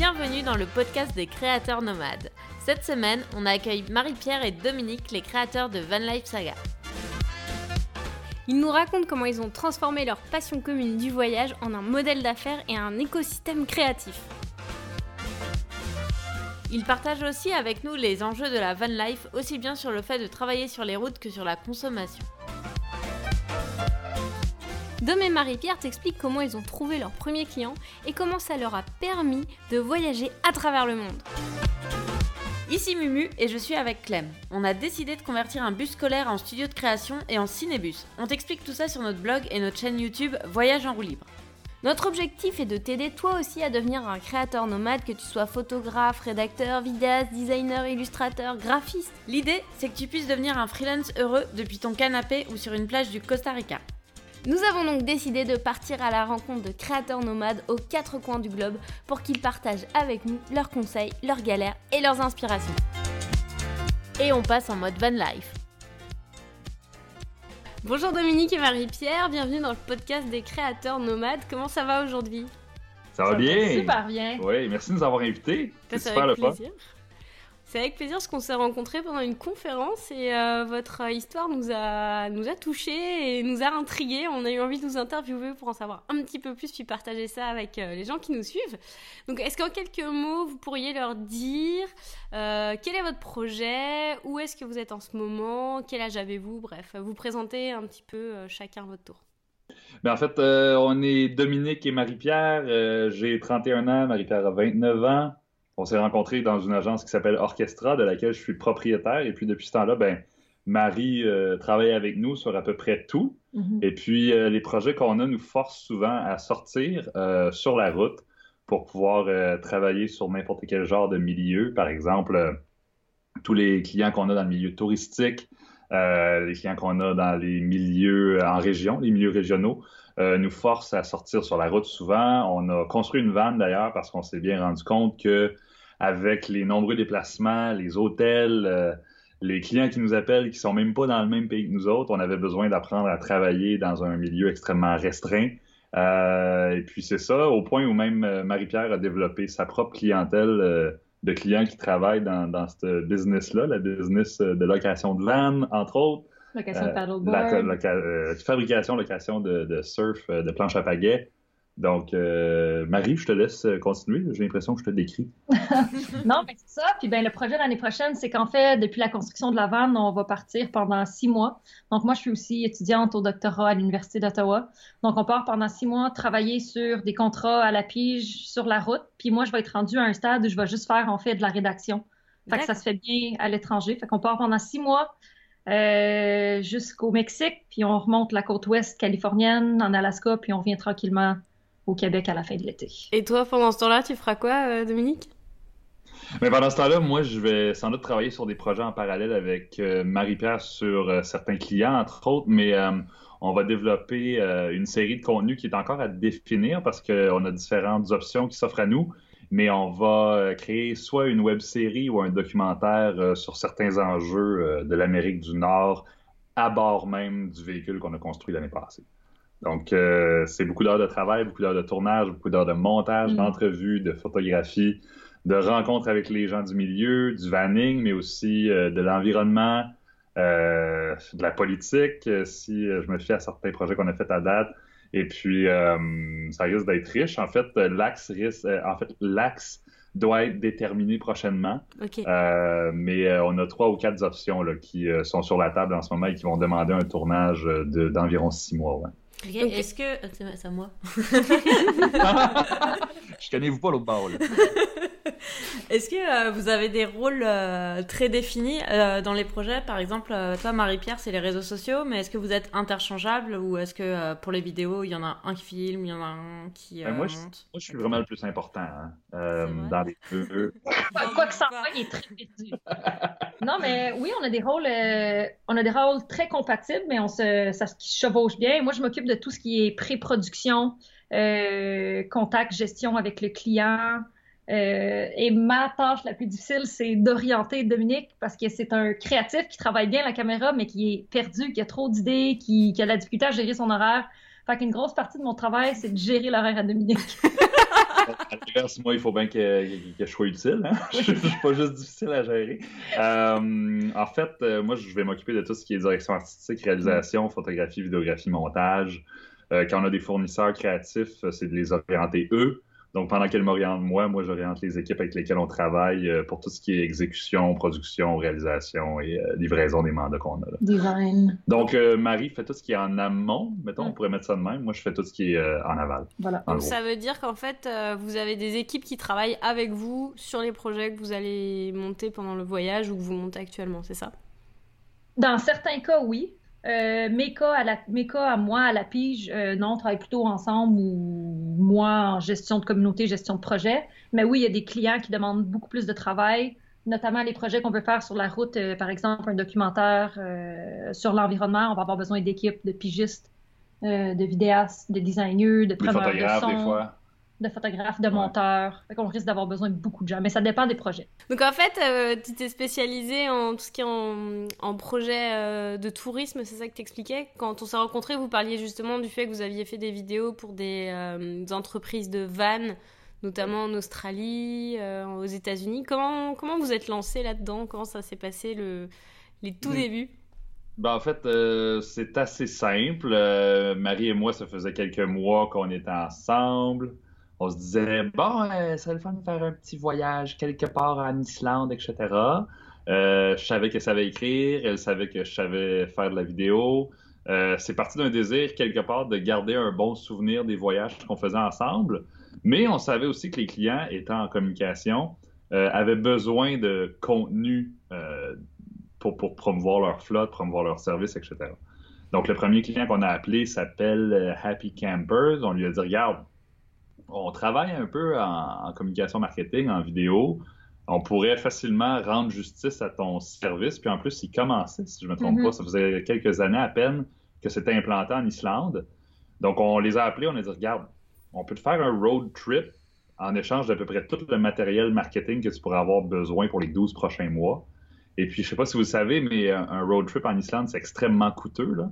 Bienvenue dans le podcast des créateurs nomades. Cette semaine, on accueille Marie-Pierre et Dominique, les créateurs de Van Life Saga. Ils nous racontent comment ils ont transformé leur passion commune du voyage en un modèle d'affaires et un écosystème créatif. Ils partagent aussi avec nous les enjeux de la van life, aussi bien sur le fait de travailler sur les routes que sur la consommation. Dom et Marie-Pierre t'expliquent comment ils ont trouvé leurs premiers clients et comment ça leur a permis de voyager à travers le monde. Ici Mumu et je suis avec Clem. On a décidé de convertir un bus scolaire en studio de création et en cinébus. On t'explique tout ça sur notre blog et notre chaîne YouTube Voyage en roue libre. Notre objectif est de t'aider toi aussi à devenir un créateur nomade, que tu sois photographe, rédacteur, vidéaste, designer, illustrateur, graphiste. L'idée, c'est que tu puisses devenir un freelance heureux depuis ton canapé ou sur une plage du Costa Rica. Nous avons donc décidé de partir à la rencontre de créateurs nomades aux quatre coins du globe pour qu'ils partagent avec nous leurs conseils, leurs galères et leurs inspirations. Et on passe en mode van life. Bonjour Dominique et Marie-Pierre, bienvenue dans le podcast des créateurs nomades. Comment ça va aujourd'hui? Ça va bien Super bien Oui, merci de nous avoir invités. C'est super le fun. C'est avec plaisir parce qu'on s'est rencontrés pendant une conférence et euh, votre histoire nous a, nous a touchés et nous a intrigués. On a eu envie de vous interviewer pour en savoir un petit peu plus puis partager ça avec euh, les gens qui nous suivent. Donc, est-ce qu'en quelques mots, vous pourriez leur dire euh, quel est votre projet? Où est-ce que vous êtes en ce moment? Quel âge avez-vous? Bref, vous présentez un petit peu chacun votre tour. Ben en fait, on est Dominique et Marie-Pierre. J'ai 31 ans, Marie-Pierre a 29 ans. On s'est rencontrés dans une agence qui s'appelle Orchestra, de laquelle je suis propriétaire. Et puis depuis ce temps-là, ben, Marie euh, travaille avec nous sur à peu près tout. Mm-hmm. Et puis euh, les projets qu'on a nous forcent souvent à sortir euh, sur la route pour pouvoir travailler sur n'importe quel genre de milieu. Par exemple, tous les clients qu'on a dans le milieu touristique, les clients qu'on a dans les milieux en région, les milieux régionaux, nous forcent à sortir sur la route souvent. On a construit une vanne d'ailleurs parce qu'on s'est bien rendu compte que avec les nombreux déplacements, les hôtels, euh, les clients qui nous appellent qui sont même pas dans le même pays que nous autres. On avait besoin d'apprendre à travailler dans un milieu extrêmement restreint. Euh, et puis c'est ça, au point où même euh, Marie-Pierre a développé sa propre clientèle de clients qui travaillent dans, dans ce business-là, la business de location de van, entre autres. Location de paddleboard. La, fabrication, location de, de surf, de planche à pagaie. Donc, euh, Marie, je te laisse continuer. J'ai l'impression que je te décris. non, mais c'est ça. Puis ben, le projet l'année prochaine, c'est qu'en fait, depuis la construction de la vanne, on va partir pendant six mois. Donc, moi, je suis aussi étudiante au doctorat à l'Université d'Ottawa. Donc, on part pendant six mois travailler sur des contrats à la pige sur la route. Puis moi, je vais être rendue à un stade où je vais juste faire, en fait, de la rédaction. Fait que ça se fait bien à l'étranger. Fait qu'on part pendant six mois euh, jusqu'au Mexique, puis on remonte la côte ouest californienne, en Alaska, puis on revient tranquillement au Québec à la fin de l'été. Et toi, pendant ce temps-là, tu feras quoi, euh, Dominique? Mais pendant ce temps-là, moi, je vais sans doute travailler sur des projets en parallèle avec euh, Marie-Pierre sur euh, certains clients, entre autres, mais on va développer une série de contenus qui est encore à définir parce qu'on a différentes options qui s'offrent à nous, mais on va créer soit une web série ou un documentaire sur certains enjeux de l'Amérique du Nord à bord même du véhicule qu'on a construit l'année passée. Donc, euh, c'est beaucoup d'heures de travail, beaucoup d'heures de tournage, beaucoup d'heures de montage, mm. d'entrevues, de photographie, de rencontres avec les gens du milieu, du vanning, mais aussi euh, de l'environnement, euh, de la politique, si je me fie à certains projets qu'on a fait à date. Et puis, ça risque d'être riche. En fait, l'axe risque, en fait, l'axe doit être déterminé prochainement. mais on a trois ou quatre options là, qui sont sur la table en ce moment et qui vont demander un tournage d'environ six mois. Ouais. Est-ce que. Euh, c'est à moi. Je connais vous pas l'autre bord. Est-ce que euh, vous avez des rôles euh, très définis dans les projets? Par exemple, toi, Marie-Pierre, c'est les réseaux sociaux, mais est-ce que vous êtes interchangeables ou est-ce que pour les vidéos, il y en a un qui filme, il y en a un qui. Ben, moi, je, moi, je, suis vraiment le plus important hein, dans les deux. Quoi que ça il est très perdu. non, mais oui, on a des rôles, on a des rôles très compatibles, mais on se, ça se chevauche bien. Moi, je m'occupe de tout ce qui est pré-production, euh, contact, gestion avec le client. Euh, et ma tâche la plus difficile, c'est d'orienter Dominique parce que c'est un créatif qui travaille bien la caméra, mais qui est perdu, qui a trop d'idées, qui, qui, a la difficulté à gérer son horaire. Fait qu'une grosse partie de mon travail, c'est de gérer l'horaire à Dominique. l'inverse, moi, il faut bien que, que, je sois utile. Hein? je ne suis pas juste difficile à gérer. Euh, en fait, euh, moi, je vais m'occuper de tout ce qui est direction artistique, réalisation, photographie, vidéographie, montage. Euh, quand on a des fournisseurs créatifs, c'est de les orienter eux donc, pendant qu'elle m'oriente moi, moi, j'oriente les équipes avec lesquelles on travaille euh, pour tout ce qui est exécution, production, réalisation et euh, livraison des mandats qu'on a. Design. Donc, euh, Marie fait tout ce qui est en amont, mettons, on pourrait mettre ça de même. Moi, je fais tout ce qui est en aval. Voilà. Donc, ça veut dire qu'en fait, vous avez des équipes qui travaillent avec vous sur les projets que vous allez monter pendant le voyage ou que vous montez actuellement, c'est ça? Dans certains cas, oui. Euh, mes, cas à la, mes cas à moi, à la pige, euh, non, on travaille plutôt ensemble ou moi en gestion de communauté, gestion de projet. Mais oui, il y a des clients qui demandent beaucoup plus de travail, notamment les projets qu'on veut faire sur la route, euh, par exemple un documentaire sur l'environnement. On va avoir besoin d'équipes, de pigistes, de vidéastes, de designers, de preneurs de son. Des fois de photographes, de monteurs. Fait qu'on risque d'avoir besoin de beaucoup de gens, mais ça dépend des projets. Donc en fait, euh, tu t'es spécialisé en tout ce qui est en, en projet euh, de tourisme, c'est ça que t'expliquais? Quand on s'est rencontrés, vous parliez justement du fait que vous aviez fait des vidéos pour des, euh, entreprises de vannes, notamment en Australie, aux États-Unis. Comment, comment vous êtes lancé là-dedans? Comment ça s'est passé le, les tout débuts? Ben, en fait, c'est assez simple. Marie et moi, ça faisait quelques mois qu'on était ensemble on se disait, bon, euh, ça serait le fun de faire un petit voyage quelque part en Islande, etc. Euh, je savais qu'elle savait écrire, elle savait que je savais faire de la vidéo. Euh, c'est parti d'un désir quelque part de garder un bon souvenir des voyages qu'on faisait ensemble, mais on savait aussi que les clients, étant en communication, avaient besoin de contenu pour, pour, promouvoir leur flotte, promouvoir leur service, etc. Donc, le premier client qu'on a appelé s'appelle Happy Campers. On lui a dit, regarde, on travaille un peu en, communication marketing, en vidéo. On pourrait facilement rendre justice à ton service. Puis en plus, il commençait, si je ne me trompe mm-hmm. pas. Ça faisait quelques années à peine que c'était implanté en Islande. Donc, on les a appelés, on a dit regarde, on peut te faire un road trip en échange d'à peu près tout le matériel marketing que tu pourrais avoir besoin pour les 12 prochains mois. Et puis, je ne sais pas si vous le savez, mais un road trip en Islande, c'est extrêmement coûteux. Là.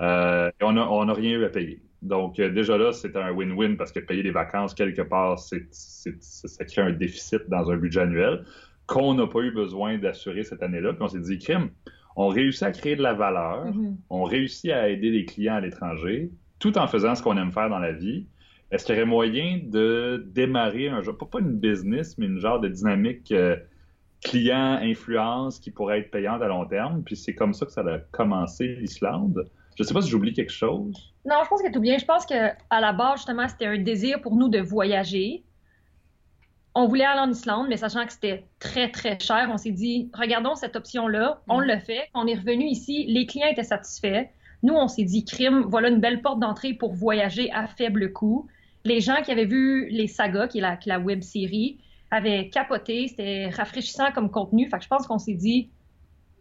Euh, et on n'a rien eu à payer. Donc, euh, déjà là, c'est un win-win parce que payer des vacances quelque part, c'est, ça crée un déficit dans un budget annuel qu'on n'a pas eu besoin d'assurer cette année-là. Puis on s'est dit, crime, on réussit à créer de la valeur, mm-hmm. on réussit à aider les clients à l'étranger, tout en faisant ce qu'on aime faire dans la vie. Est-ce qu'il y aurait moyen de démarrer un genre, pas une business, mais une genre de dynamique euh, client-influence qui pourrait être payante à long terme? Puis c'est comme ça que ça a commencé l'Islande. Je ne sais pas si j'oublie quelque chose. Non, je pense que tout bien. Je pense qu'à la base, justement, c'était un désir pour nous de voyager. On voulait aller en Islande, mais sachant que c'était très, très cher, on s'est dit, regardons cette option-là. On mm. l'a fait. On est revenu ici. Les clients étaient satisfaits. Nous, on s'est dit, crime, voilà une belle porte d'entrée pour voyager à faible coût. Les gens qui avaient vu les sagas, qui est la, la web série, avaient capoté. C'était rafraîchissant comme contenu. Fait que je pense qu'on s'est dit,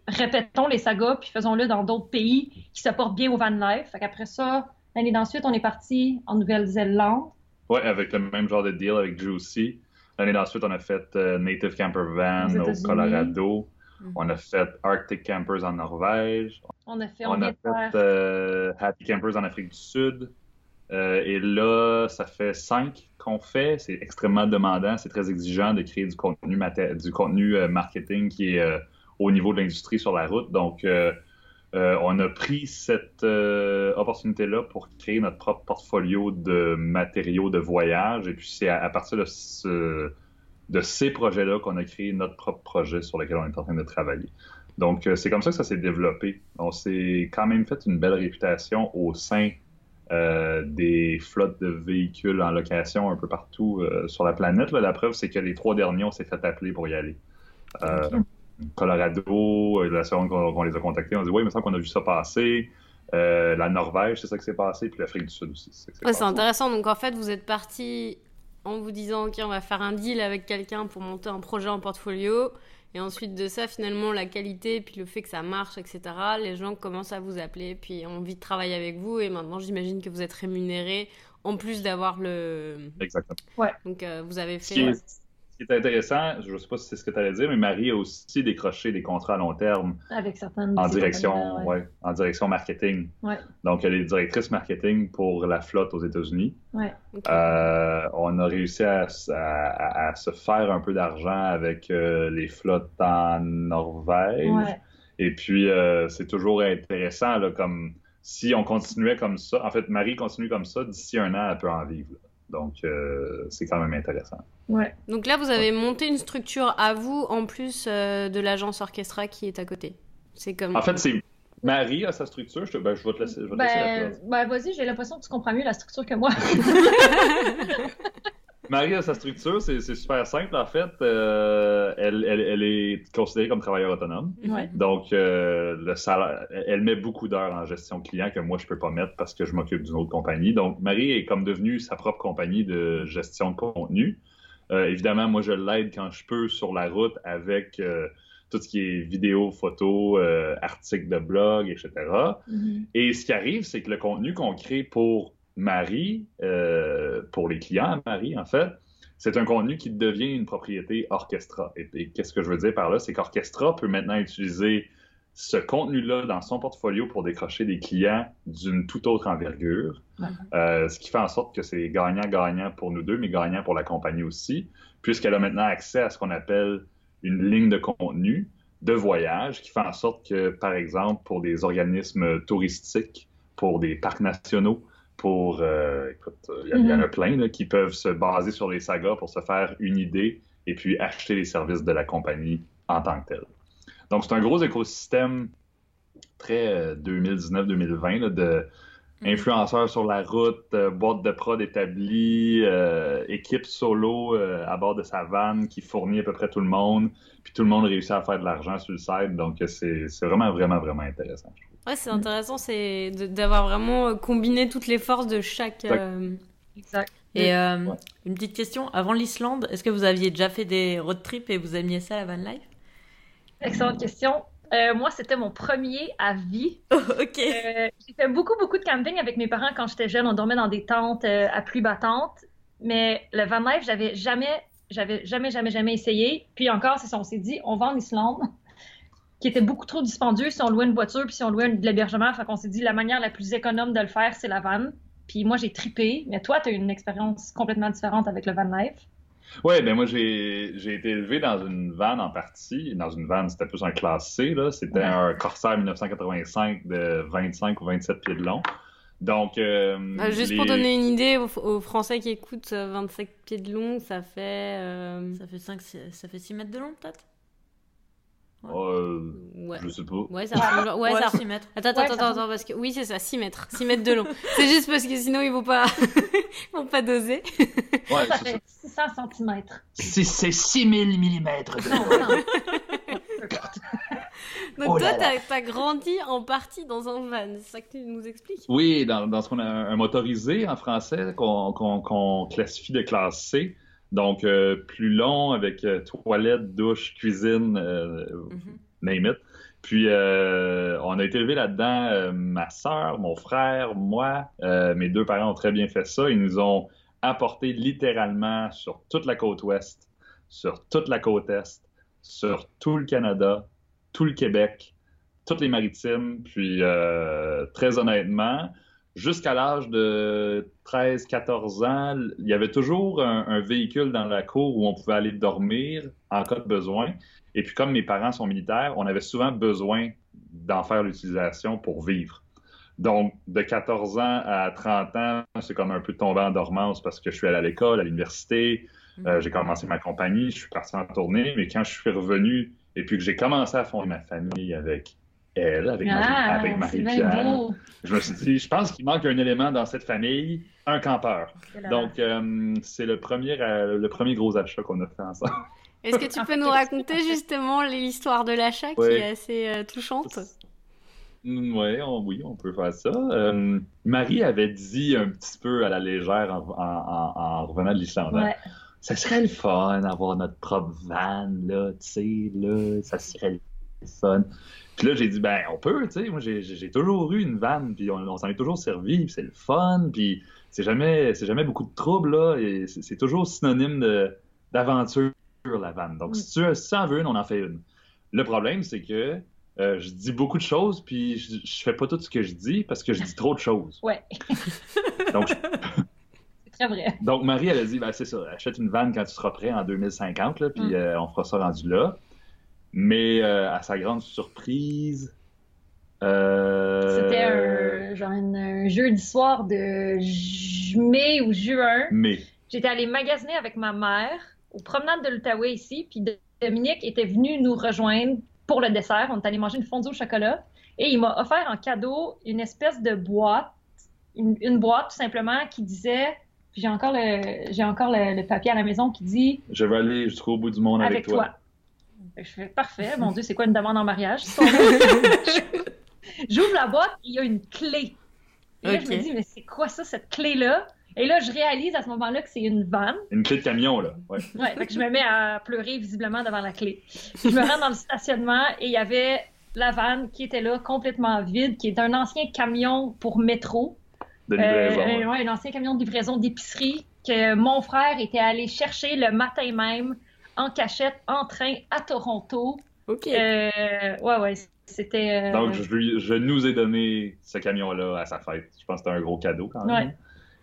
répétons les sagas, puis faisons-le dans d'autres pays qui se portent bien au van life. Fait qu'après ça, l'année d'ensuite, on est parti en Nouvelle-Zélande. Ouais, avec le même genre de deal avec Juicy. L'année d'ensuite, on a fait euh, Native Camper Van au Colorado. Mm-hmm. On a fait Arctic Campers en Norvège. On a fait, on, a fait euh, Happy Campers en Afrique du Sud. Euh, et là, ça fait cinq qu'on fait. C'est extrêmement demandant, c'est très exigeant de créer du contenu, du contenu marketing qui est au niveau de l'industrie sur la route. Donc, euh, euh, on a pris cette euh, opportunité-là pour créer notre propre portfolio de matériaux de voyage. Et puis, c'est à, partir de, de ces projets-là qu'on a créé notre propre projet sur lequel on est en train de travailler. Donc, c'est comme ça que ça s'est développé. On s'est quand même fait une belle réputation au sein des flottes de véhicules en location un peu partout sur la planète. La preuve, c'est que les trois derniers, on s'est fait appeler pour y aller. Colorado, euh, la seconde qu'on les a contactés, on a dit Oui, il me semble qu'on a vu ça passer. Euh, la Norvège, c'est ça qui s'est passé, puis l'Afrique du Sud aussi. C'est intéressant. Donc en fait, vous êtes parti en vous disant Ok, on va faire un deal avec quelqu'un pour monter un projet en portfolio. Et ensuite de ça, finalement, la qualité, puis le fait que ça marche, etc., les gens commencent à vous appeler, puis ont envie de travailler avec vous. Et maintenant, j'imagine que vous êtes rémunéré en plus d'avoir le. Exactement. Ouais. Donc, euh, vous avez fait ce qui est intéressant, je ne sais pas si c'est ce que tu allais dire, mais Marie a aussi décroché des contrats à long terme Avec certaines en de ces direction, ouais. ouais, en direction marketing. Ouais. Donc, elle est directrice marketing pour la flotte aux États-Unis. Ouais. Ok. Euh, on a réussi à, à- à- à se faire un peu d'argent avec euh, les flottes en Norvège. Ouais. Et puis, euh, c'est toujours intéressant, là, comme si on continuait comme ça. En fait, Marie continue comme ça, d'ici un an, elle peut en vivre. là. Donc, euh, c'est quand même intéressant. Ouais. Donc là, vous avez monté une structure à vous en plus euh, de l'agence Orchestra qui est à côté. C'est comme. En fait, c'est Marie a sa structure. Je, te- ben, je vais te laisser, je vais te laisser la Ben, place. ben, vas-y, j'ai l'impression que tu comprends mieux la structure que moi. Marie a sa structure, c'est super simple en fait. Euh, elle, elle- elle est considérée comme travailleur autonome. Ouais. Donc, euh, le salaire, elle met beaucoup d'heures en gestion client que moi, je peux pas mettre parce que je m'occupe d'une autre compagnie. Donc, Marie est comme devenue sa propre compagnie de gestion de contenu. Euh, évidemment, moi, je l'aide quand je peux sur la route avec tout ce qui est vidéo, photo, articles de blog, etc. Mhm. Et ce qui arrive, c'est que le contenu qu'on crée pour Marie, euh, pour les clients Marie, en fait, c'est un contenu qui devient une propriété Orchestra. Et, et qu'est-ce que je veux dire par là? C'est qu'Orchestra peut maintenant utiliser ce contenu-là dans son portfolio pour décrocher des clients d'une toute autre envergure, Ouais. Euh, ce qui fait en sorte que c'est gagnant-gagnant pour nous deux, mais gagnant pour la compagnie aussi, puisqu'elle a maintenant accès à ce qu'on appelle une ligne de contenu de voyage qui fait en sorte que, par exemple, pour des organismes touristiques, pour des parcs nationaux, pour, euh, écoute, il y, en a plein là, qui peuvent se baser sur les sagas pour se faire une idée et puis acheter les services de la compagnie en tant que tel. Donc, c'est un gros écosystème très euh, 2019-2020 là, de. Influenceurs sur la route, euh, boîte de prod établie, euh, équipe solo euh, à bord de sa vanne qui fournit à peu près tout le monde, puis tout le monde réussit à faire de l'argent sur le site. Donc, c'est c'est vraiment, vraiment, vraiment intéressant. je trouve. Ouais, c'est intéressant, c'est d'avoir vraiment combiné toutes les forces de chaque. Exact. euh, Exact. Et euh, Ouais. une petite question, avant l'Islande, est-ce que vous aviez déjà fait des road trips et vous aimiez ça la van life Excellente question. Euh, moi, c'était mon premier à vie. Ok. Euh, j'ai fait beaucoup, beaucoup de camping avec mes parents quand j'étais jeune. On dormait dans des tentes euh, à pluie battante. Mais le van life, j'avais jamais, j'avais jamais, jamais, jamais essayé. Puis encore, c'est ça, on s'est dit, on va en Islande, qui était beaucoup trop dispendieux si on louait une voiture puis si on louait de l'hébergement. Fait qu'on s'est dit, la manière la plus économe de le faire, c'est la van. Puis moi, j'ai tripé. Mais toi, tu as eu une expérience complètement différente avec le van life. Ouais, ben moi, j'ai j'ai été élevé dans une vanne en partie. Dans une vanne, c'était plus un classe C, là. C'était Ouais. un Corsair 1985 de 25 ou 27 pieds de long. Donc, euh, euh, juste les- pour donner une idée aux, aux Français qui écoutent, euh, 25 pieds de long, ça fait. euh, Ça fait 5, ça fait 6 mètres de long peut-être? Euh, Ouais. je sais pas. Ouais, ça ressemble. Ouais, ça 6 mètres. Attends, attends, Ouais, attends, attends, parce que oui, c'est ça, 6 mètres. 6 mètres de long. c'est juste parce que sinon, ils vont pas, ils vont pas doser. Ouais, Ça c'est ça. fait 600 cm. Si c'est 6000 mm de importe. Donc, Oh toi, là là. t'as t'as grandi en partie dans un van. C'est ça que tu nous expliques? Oui, dans, dans ce qu'on a un motorisé en français qu'on qu'on- qu'on classifie de classe C. Donc, euh, plus long avec euh, toilette, douche, cuisine, euh, Mhm. name it. Puis, euh, on a été élevé là-dedans, euh, ma sœur, mon frère, moi. Mes deux parents ont très bien fait ça. Ils nous ont apporté littéralement sur toute la côte ouest, sur toute la côte est, sur tout le Canada, tout le Québec, toutes les maritimes. Puis, très honnêtement, jusqu'à l'âge de 13-14 ans, il y avait toujours un, un véhicule dans la cour où on pouvait aller dormir en cas de besoin. Et puis, comme mes parents sont militaires, on avait souvent besoin d'en faire l'utilisation pour vivre. Donc, de 14 ans à 30 ans, c'est comme un peu tombé en dormance parce que je suis allé à l'école, à l'université, euh, j'ai commencé ma compagnie, je suis parti en tournée, mais quand je suis revenu et puis que j'ai commencé à fonder ma famille avec elle, avec, Marie- Ah, avec Marie-Pierre, je me suis dit, je pense qu'il manque un élément dans cette famille, un campeur. Donc, euh, c'est le premier, euh, le premier gros achat qu'on a fait ensemble. Est-ce que tu peux nous raconter justement l'histoire de l'achat qui est assez euh, touchante? Mm, Ouais, on- oui, on peut faire ça. Euh, Marie avait dit un petit peu à la légère en, en- en- en revenant de l'Islande. hein, Ouais. Ça serait le fun d'avoir notre propre van, là, tu sais, là, ça serait le fun. Puis là, j'ai dit, ben, on peut, tu sais, moi, j'ai- toujours eu une van, puis on, on s'en est toujours servi, puis c'est le fun, puis c'est jamais, jamais beaucoup de troubles, là, et c'est toujours synonyme d'aventure, la vanne. Donc, si tu si en veux une, on en fait une. Le problème, c'est que euh, je dis beaucoup de choses, puis je, je fais pas tout ce que je dis parce que je dis trop de choses. Ouais, Donc, je- très vrai. donc Marie, elle a dit, ben, c'est ça, achète une vanne quand tu seras prêt en 2050, là, puis Mm. euh, on fera ça rendu là. Mais euh, à sa grande surprise, euh, C'était un, genre un jeudi soir de ju- mai ou juin. Mais, J'étais allée magasiner avec ma mère aux promenades de l'Outaouais ici, puis Dominique était venu nous rejoindre pour le dessert. On est allé manger une fondue au chocolat et il m'a offert en cadeau une espèce de boîte, une, une boîte tout simplement qui disait, puis j'ai encore le, j'ai encore le, le papier à la maison qui dit je vais aller jusqu'au bout du monde avec, avec toi. Je fais parfait, mon Dieu, c'est quoi une demande en mariage? J'ouvre la boîte, il y a une clé. Et là, je me dis, mais c'est quoi ça, cette clé-là? Et là, je réalise à ce moment-là que c'est une vanne. Une clé de camion, là. Ouais. Ouais, fait que je me mets à pleurer visiblement devant la clé. Je me rends dans le stationnement et il y avait la vanne qui était là, complètement vide, qui est un ancien camion pour métro. De livraison. euh, ouais, un ancien camion de livraison d'épicerie que mon frère était allé chercher le matin même en cachette, en train, à Toronto. Ok. Euh, ouais, ouais, c'était... euh, Donc, je, lui- je nous ai donné ce camion-là à sa fête. Je pense que c'était un gros cadeau quand même. Ouais.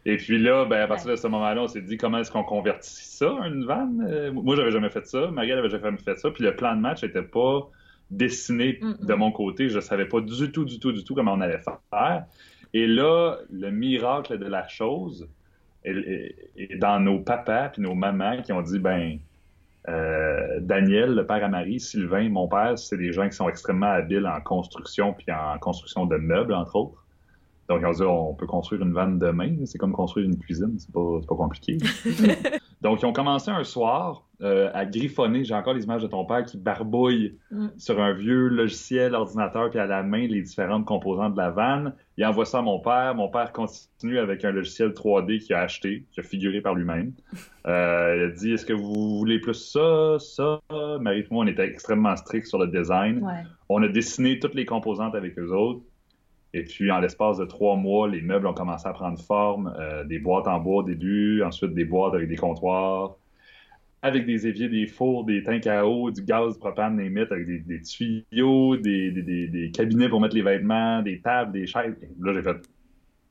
Et puis là, ben, à partir de ce moment-là, on s'est dit comment est-ce qu'on convertit ça en une vanne? Euh, moi, j'avais jamais fait ça. Marielle avait jamais fait ça. Puis le plan de match n'était pas dessiné Mm, de mon côté. Je savais pas du tout, du tout, du tout comment on allait faire. Et là, le miracle de la chose est, est- est dans nos papas puis nos mamans qui ont dit, ben, euh, Daniel, le père à Marie, Sylvain, mon père, c'est des gens qui sont extrêmement habiles en construction puis en construction de meubles, entre autres. Donc, ils ont dit, on peut construire une vanne demain. C'est comme construire une cuisine, c'est pas, c'est pas compliqué. Donc, ils ont commencé un soir euh, à griffonner. J'ai encore les images de ton père qui barbouille Mm. sur un vieux logiciel ordinateur puis à la main les différentes composantes de la vanne. Il envoie ça à mon père. Mon père continue avec un logiciel 3D qu'il a acheté, qui a figuré par lui-même. Euh, il a dit Est-ce que vous voulez plus ça, ça? Marie et moi, on était extrêmement stricts sur le design. Ouais. On a dessiné toutes les composantes avec eux autres. Et puis, en l'espace de trois mois, les meubles ont commencé à prendre forme. Euh, des boîtes en bois au début, ensuite des boîtes avec des comptoirs, avec des éviers, des fours, des tanks à eau, du gaz, propane, des mythes, avec des, des tuyaux, des, des- des- des cabinets pour mettre les vêtements, des tables, des chaises. Là, j'ai fait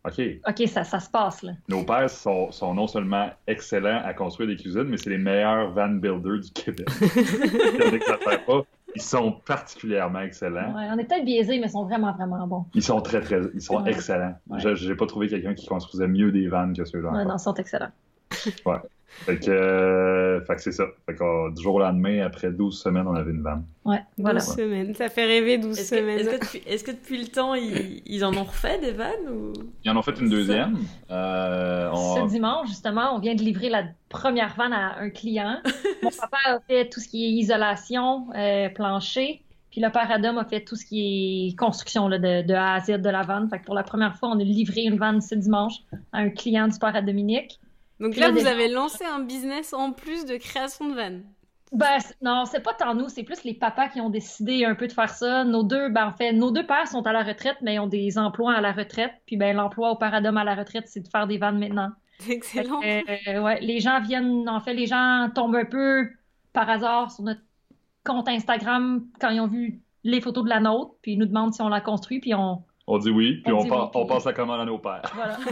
OK, OK, ça, ça se passe, là. nos pères sont, sont non seulement excellents à construire des cuisines, mais c'est les meilleurs van builders du Québec. Pas. Ils sont particulièrement excellents. Ouais, on est peut-être biaisés, mais ils sont vraiment, vraiment bons. Ils sont très, très, ils sont Ouais. excellents. Ouais. Je J'ai pas trouvé quelqu'un qui construisait mieux des vannes que ceux-là. Non, ils sont excellents. Fait que, euh, fait que c'est ça. Fait que, euh, du jour au lendemain, après 12 semaines, on avait une vanne. Ouais, voilà. 12 semaines. Ça fait rêver 12 Est-ce que, semaines. est-ce que depuis, est-ce que depuis le temps, ils, ils en ont refait des vannes ou... Ils en ont fait une deuxième. Euh, on- Ce dimanche, justement, on vient de livrer la première vanne à un client. Mon papa a fait tout ce qui est isolation, euh, plancher. Puis le père Adam a fait tout ce qui est construction là, de, de A à Z de la vanne. Fait que pour la première fois, on a livré une vanne ce dimanche à un client du père à Dominique. Donc là, vous avez lancé un business en plus de création de vannes. Ben, non, c'est pas tant nous, c'est plus les papas qui ont décidé un peu de faire ça. Nos deux, ben, en fait, nos deux pères sont à la retraite, mais ils ont des emplois à la retraite. Puis ben, l'emploi au père Adam à la retraite, c'est de faire des vannes maintenant. Excellent. Que, euh, ouais, les gens viennent, en fait, les gens tombent un peu par hasard sur notre compte Instagram quand ils ont vu les photos de la nôtre, puis ils nous demandent si on l'a construit, puis on. On dit oui, puis On passe la commande à nos pères. Voilà.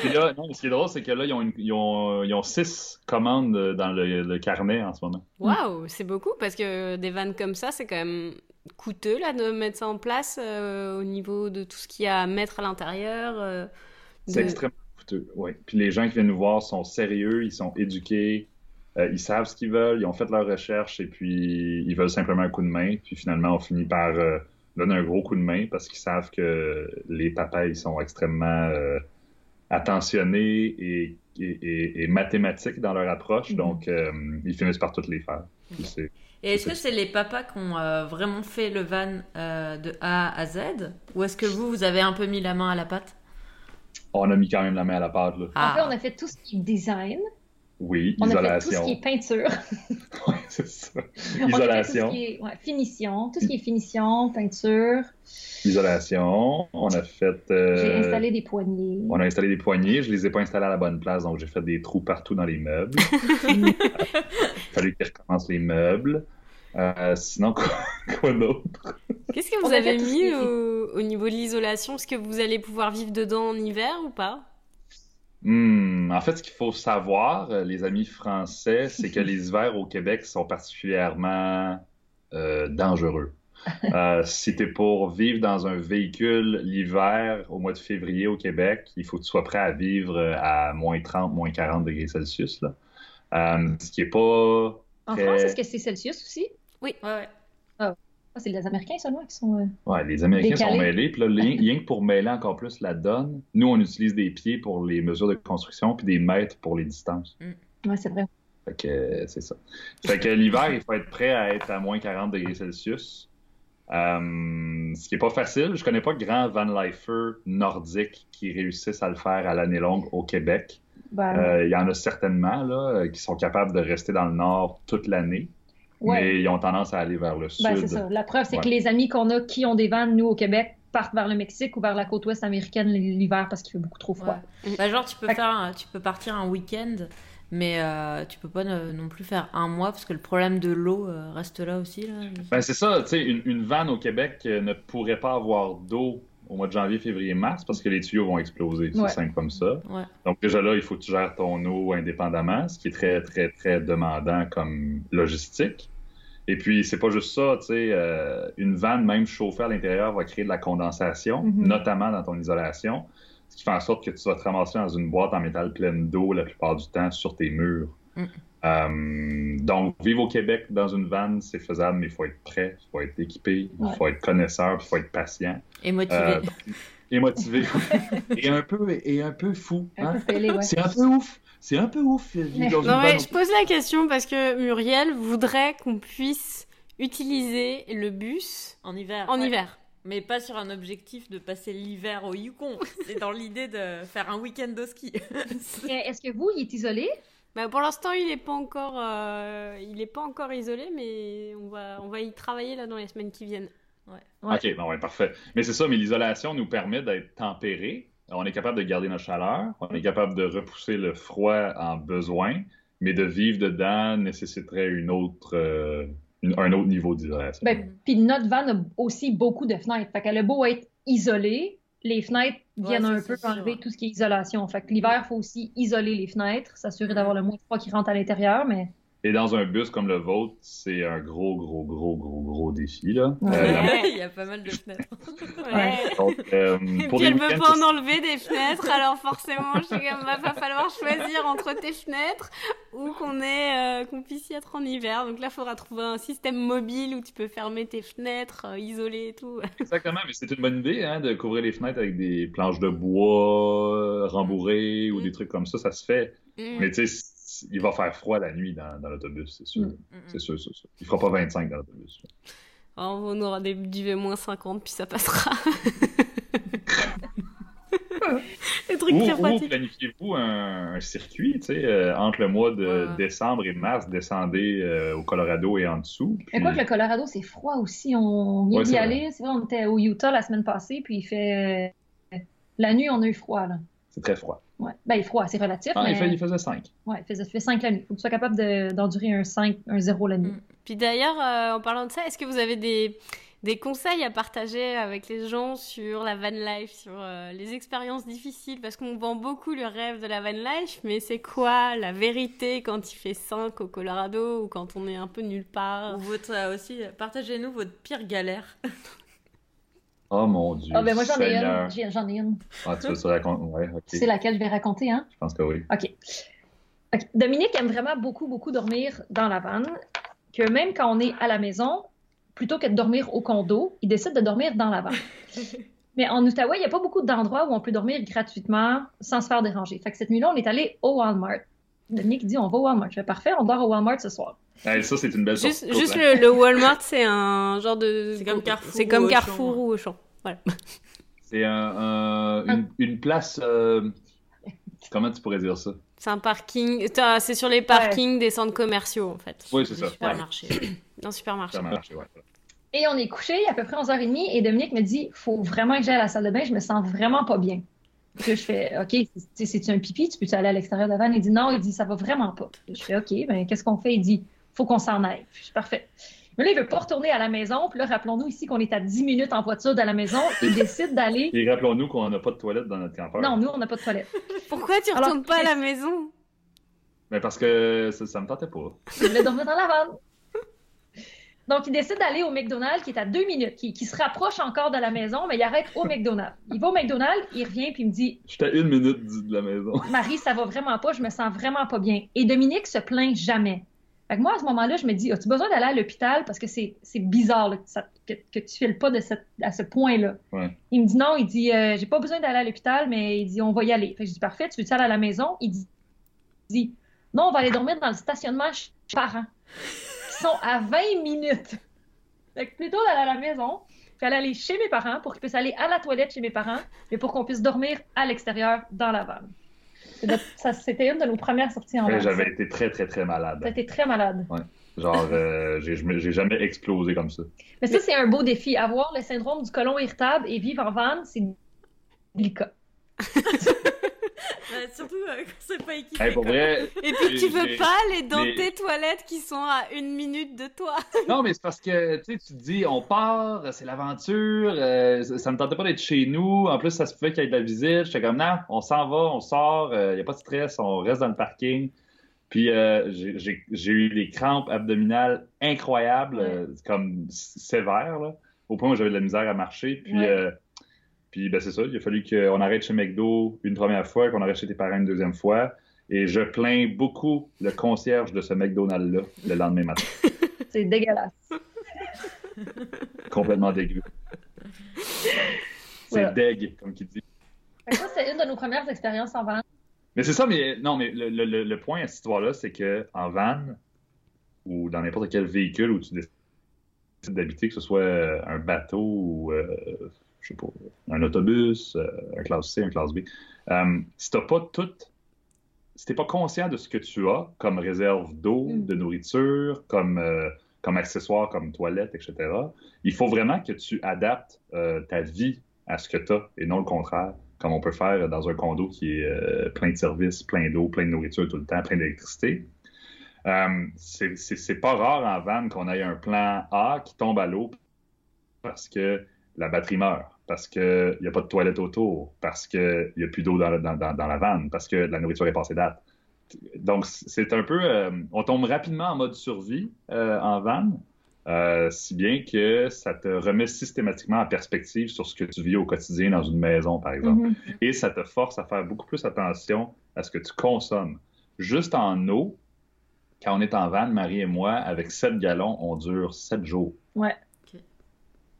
Puis là, non, ce qui est drôle, c'est que là, ils ont, une- ils ont, ils ont six commandes dans le, le carnet en ce moment. Waouh, c'est beaucoup parce que des vannes comme ça, c'est quand même coûteux là de mettre ça en place euh, au niveau de tout ce qu'il y a à mettre à l'intérieur. euh, C'est extrêmement coûteux, oui. Puis les gens qui viennent nous voir sont sérieux, ils sont éduqués, euh, ils savent ce qu'ils veulent, ils ont fait leurs recherches et puis ils veulent simplement un coup de main. Puis finalement, on finit par donner un gros coup de main parce qu'ils savent que les papas, ils sont extrêmement euh, attentionnés et, et- et- et mathématiques dans leur approche. Mhm. Donc, euh, ils finissent par toutes les faire. C'est- Et est-ce que c'est les papas qui ont euh, vraiment fait le van euh, de A à Z? Ou est-ce que vous, vous avez un peu mis la main à la pâte? On a mis quand même la main à la pâte, là. En Ah. fait, on a fait tout ce qui est design. Oui, On a fait tout isolation. ce qui est peinture. Ouais, c'est ça. On a fait tout Isolation. ce qui est ouais, finition. Tout ce qui est finition, peinture. Isolation. On a fait. euh, J'ai installé des poignées. On a installé des poignées. Je les ai pas installés à la bonne place, donc j'ai fait des trous partout dans les meubles. Il fallu qu'ils recommencent les meubles. Euh, sinon, quoi, quoi d'autre? Qu'est-ce que vous avez mis au niveau de l'isolation? Est-ce que vous allez pouvoir vivre dedans en hiver ou pas? Hmm, en fait, ce qu'il faut savoir, euh, les amis français, c'est que les hivers au Québec sont particulièrement euh, dangereux. Euh, si tu es pour vivre dans un véhicule l'hiver au mois de février au Québec, il faut que tu sois prêt à vivre à moins 30, moins 40 degrés Celsius. Là. Euh, ce qui est pas. En France, est-ce que c'est Celsius aussi? Ouais, ouais. Ah, c'est les Américains seulement qui sont. euh, Ouais, les Américains sont mêlés. Puis là, rien que pour mêler encore plus la donne, nous, on utilise des pieds pour les mesures de construction puis des mètres pour les distances. Ouais, c'est vrai. Fait que euh, c'est ça. Fait que l'hiver, il faut être prêt à être à moins 40 degrés Celsius. Euh, ce qui est pas facile. Je connais pas grand van lifer nordique qui réussissent à le faire à l'année longue au Québec. Ben, Euh, Il y en a certainement là, qui sont capables de rester dans le nord toute l'année, ouais. mais ils ont tendance à aller vers le sud. Ben, c'est ça. La preuve, c'est que les amis qu'on a qui ont des vannes, nous, au Québec, partent vers le Mexique ou vers la côte ouest américaine l'hiver parce qu'il fait beaucoup trop froid. Ouais. Bah, genre, tu peux, faire, un- tu peux partir un week-end, mais euh, tu peux pas ne- non plus faire un mois parce que le problème de l'eau euh, reste là aussi. Là. Ben, c'est ça, tu sais, une, une vanne au Québec euh, ne pourrait pas avoir d'eau au mois de janvier, février, mars parce que les tuyaux vont exploser. C'est Ouais. simple comme ça. Ouais. Donc déjà là, il faut que tu gères ton eau indépendamment, ce qui est très, très, très demandant comme logistique. Et puis, c'est pas juste ça, tu sais, euh, une vanne, même chauffée à l'intérieur, va créer de la condensation, Mhm. notamment dans ton isolation, ce qui fait en sorte que tu vas te ramasser dans une boîte en métal pleine d'eau la plupart du temps sur tes murs. Mhm. Euh, donc, vivre au Québec dans une vanne, c'est faisable, mais il faut être prêt, il faut être équipé, il Ouais. faut être connaisseur, il faut être patient Et motivé. euh, et motivé. et, un peu, et un peu fou. Hein? ouais. C'est un peu ouf. C'est un peu ouf. vivre dans une Non mais vanne. je pose la question parce que Muriel voudrait qu'on puisse utiliser le bus En hiver. en ouais. hiver. Mais pas sur un objectif de passer l'hiver au Yukon. C'est dans l'idée de faire un week-end de ski. Est-ce que vous, il est isolé? Bah, pour l'instant, il n'est pas encore, euh, il est pas encore isolé, mais on va, on va y travailler là dans les semaines qui viennent. Ouais. OK, bon, ouais, parfait. Mais c'est ça, mais l'isolation nous permet d'être tempéré. On est capable de garder notre chaleur. On est capable de repousser le froid en besoin. Mais de vivre dedans nécessiterait une autre, euh, une- un autre niveau d'isolation. Ben, puis notre van a aussi beaucoup de fenêtres. Fait qu'elle a beau être isolée, les fenêtres viennent un peu sûr. enlever tout ce qui est isolation. Fait que l'hiver, il faut aussi isoler les fenêtres, s'assurer d'avoir le moins de froid qui rentre à l'intérieur, mais Et dans un bus comme le vôtre, c'est un gros, gros, gros, gros, gros défi. Là. Ouais. Euh, la-. Il y a pas mal de fenêtres. Ouais. donc, euh, Et pour puis elle veut week-ends, pas en enlever des fenêtres, alors forcément, je sais qu'il va falloir choisir entre tes fenêtres ou qu'on euh, qu'on puisse y être en hiver. Donc là, il faudra trouver un système mobile où tu peux fermer tes fenêtres, euh, isoler et tout. Exactement, mais c'est une bonne idée hein, de couvrir les fenêtres avec des planches de bois rembourrées ou Mm. des trucs comme ça, ça se fait. Mm. Mais tu sais, il va faire froid la nuit dans, dans l'autobus, c'est sûr. Mm. C'est sûr, c'est sûr. Il fera pas 25 dans l'autobus. Alors, on aura des duvets moins 50, puis ça passera. Les trucs Ou, très ou pratiques. planifiez-vous un, un circuit, tu sais, euh, entre le mois de Ouais. décembre et mars, descendez euh, au Colorado et en dessous. Mais quoi que puis- le Colorado, c'est froid aussi. On vient Ouais, d'y aller. C'est vrai, on était au Utah la semaine passée, puis il fait. La nuit, on a eu froid, là. C'est très froid. Ouais. Ben, il est froid, c'est relatif, Ah, mais. il, fait- il faisait 5. Ouais, il faisait, il fait 5 la nuit. Faut que tu sois capable de- d'endurer un 5, un 0 la nuit. Mm. Puis d'ailleurs, euh, en parlant de ça, est-ce que vous avez des, des conseils à partager avec les gens sur la van life, sur euh, les expériences difficiles? Parce qu'on vend beaucoup le rêve de la van life, mais c'est quoi la vérité quand il fait 5 au Colorado ou quand on est un peu nulle part? Ou votre, euh, aussi, partagez-nous votre pire galère. Oh mon Dieu. Ah, ben moi, j'en ai Seigneur. une. J'en ai une. Ah, tu veux ça raconter? Ouais, ok. C'est laquelle je vais raconter, hein? Je pense que oui. OK. OK. Dominique aime vraiment beaucoup, beaucoup dormir dans la vanne, que même quand on est à la maison, plutôt que de dormir au condo, il décide de dormir dans la vanne. Mais en Outaouais, il n'y a pas beaucoup d'endroits où on peut dormir gratuitement sans se faire déranger. Fait que cette nuit-là, on est allé au Walmart. Dominique dit on va au Walmart. Je fais parfait, on dort au Walmart ce soir. Hey, ça, c'est une belle Juste, juste le, le Walmart, c'est un genre de. C'est comme Carrefour C'est comme ou Auchan. Carrefour ou Auchan. Voilà. C'est un- un- une, une place. euh, Comment tu pourrais dire ça? C'est un parking. C'est sur les parkings des centres commerciaux, en fait. Oui, c'est ça. supermarché. Un supermarché. Ouais. Et on est couché à peu près 11h30 et Dominique me dit faut vraiment que j'aille à la salle de bain, je me sens vraiment pas bien. Puis là, je fais OK, c'est- c'est-tu un pipi? Tu peux-tu aller à l'extérieur de la vanne Il dit non, il dit ça va vraiment pas. Je fais OK, ben qu'est-ce qu'on fait Il dit faut qu'on s'en aille. Je suis parfait. Mais là, il veut pas retourner à la maison. Puis là, rappelons-nous ici qu'on est à 10 minutes en voiture de la maison. Il décide d'aller. Et rappelons-nous qu'on n'a pas de toilette dans notre campeur. Non, nous, on n'a pas de toilette. Pourquoi tu Alors, retournes pas à la maison? Mais parce que ça, ça me tentait pas. Il voulait dormir dans la vanne. Donc, il décide d'aller au McDonald's qui est à deux minutes, qui, qui se rapproche encore de la maison, mais il arrête au McDonald's. Il va au McDonald's, il revient puis il me dit J'étais à une minute de la maison. Marie, ça va vraiment pas, je me sens vraiment pas bien. Et Dominique se plaint jamais. Fait que moi, à ce moment-là, je me dis As-tu besoin d'aller à l'hôpital? Parce que c'est bizarre là, que, ça- que, que tu files pas de cette- à ce point-là. Ouais. Il me dit Non, il dit euh, J'ai pas besoin d'aller à l'hôpital, mais il dit On va y aller. Fait que je dis Parfait, tu veux-tu aller à la maison? Il dit, il dit Non, on va aller dormir dans le stationnement chez les parents, qui sont à 20 minutes. Fait que plutôt d'aller à la maison, aller chez mes parents pour qu'ils puissent aller à la toilette chez mes parents, mais pour qu'on puisse dormir à l'extérieur dans la vanne. C'était une de nos premières sorties en Ouais. J'avais été très, très, très malade. J'étais très malade. Genre, euh, j'ai jamais explosé comme ça. Mais ça, c'est un beau défi. Avoir le syndrome du côlon irritable et vivre en van, c'est délicat. Ouais, surtout euh, quand c'est pas équipé. Pour vrai, Et puis tu veux pas aller dans mais- tes toilettes qui sont à une minute de toi. non, mais c'est parce que tu sais, tu te dis, on part, c'est l'aventure, euh, ça me tentait pas d'être chez nous. En plus, ça se pouvait qu'il y ait de la visite. J'étais comme, non, on s'en va, on sort, il n'y a pas de stress, on reste dans le parking. Puis euh, j'ai- eu des crampes abdominales incroyables, Ouais. euh, comme sévères, là, au point où j'avais de la misère à marcher. Puis, Ouais. Puis ben, c'est ça, il a fallu qu'on arrête chez McDo une première fois, qu'on arrête chez tes parents une deuxième fois. Et je plains beaucoup le concierge de ce McDonald's-là le lendemain matin. C'est dégueulasse. Complètement dégueu. C'est Voilà. deg, comme qu'il dit. Ça, c'est une de nos premières expériences en van. Mais c'est ça, mais non, mais le, le- le point à cette histoire-là, c'est que en van ou dans n'importe quel véhicule où tu décides d'habiter, que ce soit un bateau ou euh, je sais pas, un autobus, euh, un classe C, un classe B, euh, si t'as pas tout, si t'es pas conscient de ce que tu as comme réserve d'eau, Mm. de nourriture, comme euh, comme accessoire, comme toilette, etc. Il faut vraiment que tu adaptes euh, ta vie à ce que tu as et non le contraire, comme on peut faire dans un condo qui est euh, plein de services, plein d'eau, plein de nourriture tout le temps, plein d'électricité. C'est pas rare en van qu'on ait un plan A qui tombe à l'eau parce que la batterie meurt, parce qu'il n'y a pas de toilette autour, parce qu'il n'y a plus d'eau dans, la- dans, dans- dans la vanne, parce que la nourriture est passée date. Donc, c'est un peu. euh, on tombe rapidement en mode survie euh, en van, euh, si bien que ça te remet systématiquement en perspective sur ce que tu vis au quotidien dans une maison, par exemple. Mhm. Et ça te force à faire beaucoup plus attention à ce que tu consommes. Juste en eau, quand on est en van, Marie et moi, avec 7 gallons, on dure 7 jours.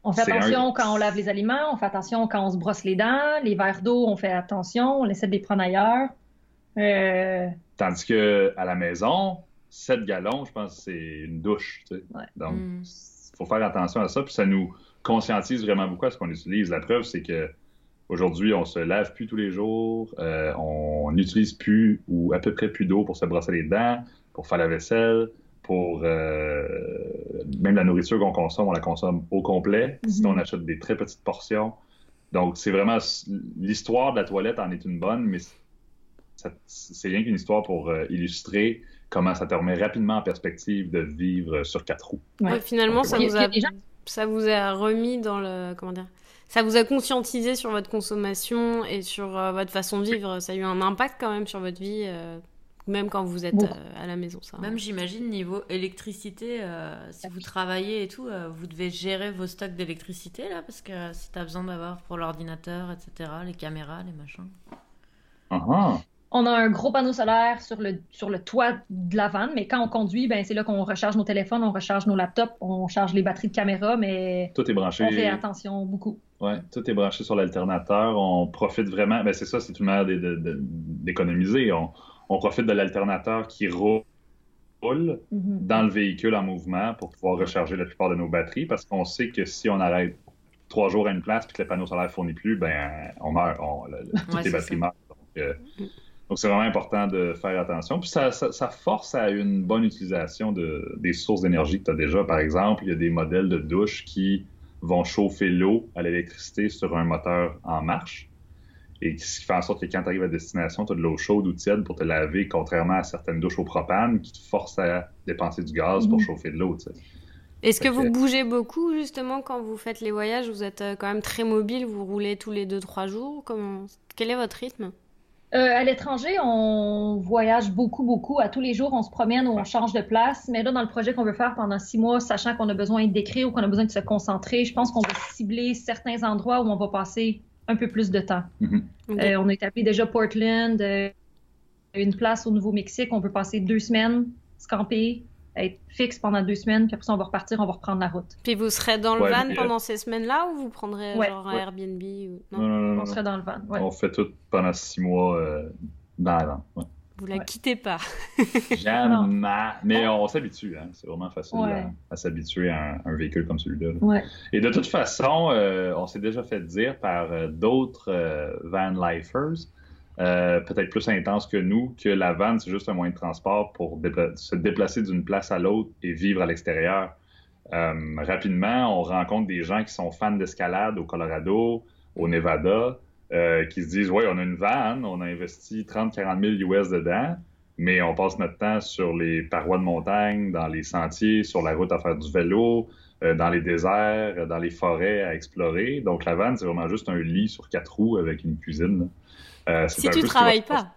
On fait attention un- quand on lave les aliments, on fait attention quand on se brosse les dents, les verres d'eau, on fait attention, on essaie de les prendre ailleurs. Euh, Tandis que à la maison, 7 gallons, je pense que c'est une douche. tu sais. Ouais. Donc, Mm. il faut faire attention à ça. Puis ça nous conscientise vraiment beaucoup à ce qu'on utilise. La preuve, c'est que aujourd'hui, on se lave plus tous les jours, euh, on n'utilise plus ou à peu près plus d'eau pour se brosser les dents, pour faire la vaisselle, pour euh, même la nourriture qu'on consomme, on la consomme au complet. Mhm. Sinon, on achète des très petites portions. Donc, c'est vraiment l'histoire de la toilette en est une bonne, mais c'est rien qu'une histoire pour euh, illustrer comment ça te remet rapidement en perspective de vivre sur quatre roues. Ouais. Ouais, finalement, ça vous a ça vous remis dans le. Comment dire Ça vous a conscientisé sur votre consommation et sur euh, votre façon de vivre. Ça a eu un impact quand même sur votre vie, euh, même quand vous êtes euh, à la maison. Ça. Même j'imagine niveau électricité, euh, si vous travaillez et tout, euh, vous devez gérer vos stocks d'électricité là, parce que si t'as besoin d'avoir pour l'ordinateur, etc., les caméras, les machins. Ah. On a un gros panneau solaire sur le, sur le toit de la vanne, mais quand on conduit, ben, c'est là qu'on recharge nos téléphones, on recharge nos laptops, on charge les batteries de caméra, mais Tout est branché. on fait attention beaucoup. Ouais, tout est branché sur l'alternateur. On profite vraiment. Ben, c'est ça, c'est une manière de- de- de- d'économiser. On, on profite de l'alternateur qui roule Mhm. dans le véhicule en mouvement pour pouvoir recharger la plupart de nos batteries parce qu'on sait que si on arrête trois jours à une place puis que le panneau solaire ne fournit plus, ben on meurt. On, le- le- toutes Ouais, les batteries ça. meurent. Donc, euh, Donc, c'est vraiment important de faire attention. Puis, ça, ça, ça force à une bonne utilisation de, des sources d'énergie que tu as déjà. Par exemple, il y a des modèles de douche qui vont chauffer l'eau à l'électricité sur un moteur en marche. Et ce qui fait en sorte que quand tu arrives à destination, tu as de l'eau chaude ou tiède pour te laver, contrairement à certaines douches au propane qui te forcent à dépenser du gaz pour Mhm. chauffer de l'eau. Est-ce que vous bougez beaucoup justement quand vous faites les voyages? Vous êtes euh, quand même très mobile, vous roulez tous les 2-3 jours? Comment... Quel est votre rythme? Euh, à l'étranger, on voyage beaucoup, beaucoup. À tous les jours, on se promène ou on change de place. Mais là, dans le projet qu'on veut faire pendant six mois, sachant qu'on a besoin d'écrire ou qu'on a besoin de se concentrer, je pense qu'on va cibler certains endroits où on va passer un peu plus de temps. Ok. Euh, on a établi déjà Portland, euh, une place au Nouveau-Mexique. On peut passer deux semaines, se camper, être fixe pendant deux semaines, puis après ça, on va repartir, on va reprendre la route. Puis vous serez dans le Ouais, van euh, pendant ces semaines-là ou vous prendrez Ouais, genre un ouais. Airbnb ou... Non, Non, non, non, non, On serait dans le van. ouais. On fait tout pendant six mois euh, dans la vente. Vous la Ouais. quittez pas. Jamais. Mais on s'habitue. Hein. C'est vraiment facile Ouais. à, à s'habituer à un, un véhicule comme celui-là. Ouais. Et de toute façon, euh, on s'est déjà fait dire par euh, d'autres euh, van lifers, euh, peut-être plus intenses que nous, que la van, c'est juste un moyen de transport pour dépla- se déplacer d'une place à l'autre et vivre à l'extérieur. Euh, rapidement, on rencontre des gens qui sont fans d'escalade au Colorado, au Nevada, euh, qui se disent, ouais, on a une van, on a investi 30-40 000 US dedans, mais on passe notre temps sur les parois de montagne, dans les sentiers, sur la route à faire du vélo, euh, dans les déserts, dans les forêts à explorer. Donc la van, c'est vraiment juste un lit sur quatre roues avec une cuisine. Euh, Si un tu qui travailles pas.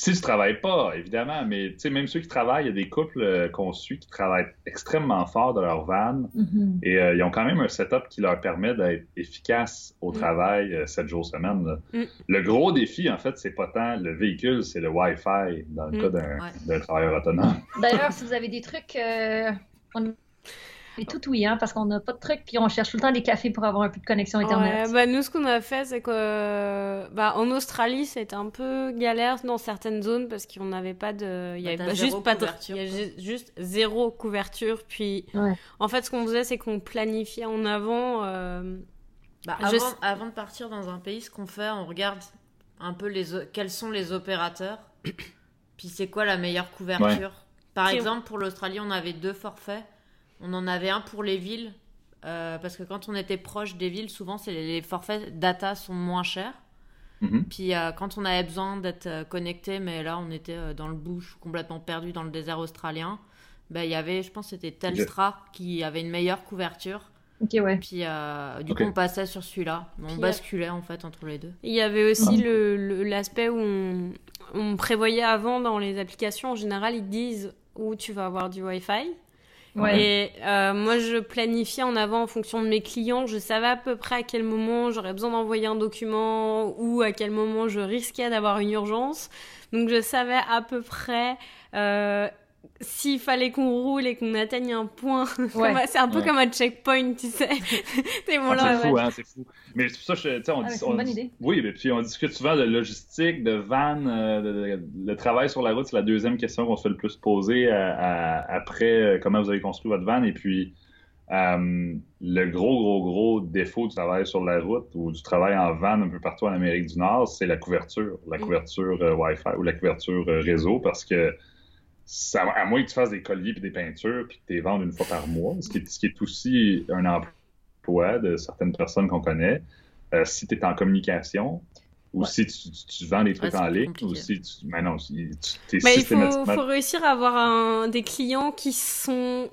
Si tu travailles pas, évidemment, mais tu sais, même ceux qui travaillent, il y a des couples euh, qu'on suit qui travaillent extrêmement fort de leur van Mhm. et euh, ils ont quand même un setup qui leur permet d'être efficaces au Mm. travail euh, 7 jours semaine. là. Mm. Le gros défi, en fait, c'est pas tant le véhicule, c'est le Wi-Fi dans le Mm. cas d'un Ouais. travailleur autonome. D'ailleurs, si vous avez des trucs, euh, on est tout oui, hein, parce qu'on n'a pas de trucs, puis on cherche tout le temps des cafés pour avoir un peu de connexion Internet. Ouais, bah nous, ce qu'on a fait, c'est que bah, en Australie, c'était un peu galère dans certaines zones parce qu'on n'avait pas de. Il y Bah, avait juste pas de. couverture, Il y a juste zéro couverture. Puis, Ouais. en fait, ce qu'on faisait, c'est qu'on planifiait en avant. euh, Bah, avant, de partir dans un pays, ce qu'on fait, on regarde un peu les quels sont les opérateurs, puis c'est quoi la meilleure couverture. Par exemple, pour l'Australie, on avait deux forfaits. On en avait un pour les villes, euh, parce que quand on était proche des villes, souvent c'est les, les forfaits data sont moins chers. Mhm. Puis euh, quand on avait besoin d'être euh, connecté, mais là on était euh, dans le bush, complètement perdu dans le désert australien, ben, il y avait, je pense que c'était Telstra qui avait une meilleure couverture. Ok, ouais. Puis euh, du coup, on passait sur celui-là. On Puis, basculait en fait entre les deux. Il y avait aussi le- l'aspect où on, on prévoyait avant dans les applications, en général, ils disent où tu vas avoir du Wi-Fi. Et euh, moi, je planifiais en avant en fonction de mes clients. Je savais à peu près à quel moment j'aurais besoin d'envoyer un document ou à quel moment je risquais d'avoir une urgence. Donc, je savais à peu près euh, s'il fallait qu'on roule et qu'on atteigne un point. Ouais. C'est un peu Ouais. comme un checkpoint, tu sais. Bon, Ah, c'est ouais. fou, hein, c'est fou. Mais c'est pour ça que je- tu sais, on Ah, dit- c'est une on bonne idée. Oui, mais puis on discute souvent de logistique, de van, euh, de- de- le travail sur la route, c'est la deuxième question qu'on se fait le plus poser à- à- après euh, comment vous avez construit votre van. Et puis, euh, le gros, gros, gros défaut du travail sur la route ou du travail en van un peu partout en Amérique du Nord, c'est la couverture, la Mm. couverture euh, Wi-Fi ou la couverture euh, réseau, parce que ça, à moins que tu fasses des colliers puis des peintures puis que tu les vendes une fois par mois, ce qui est, ce qui est aussi un emploi de certaines personnes qu'on connaît, euh, si tu es en communication ou Ouais. si tu, tu- tu vends des trucs Ouais, en ligne compliqué. ou si tu... Mais non, tu es Mais il faut, réussir à avoir un, des clients qui sont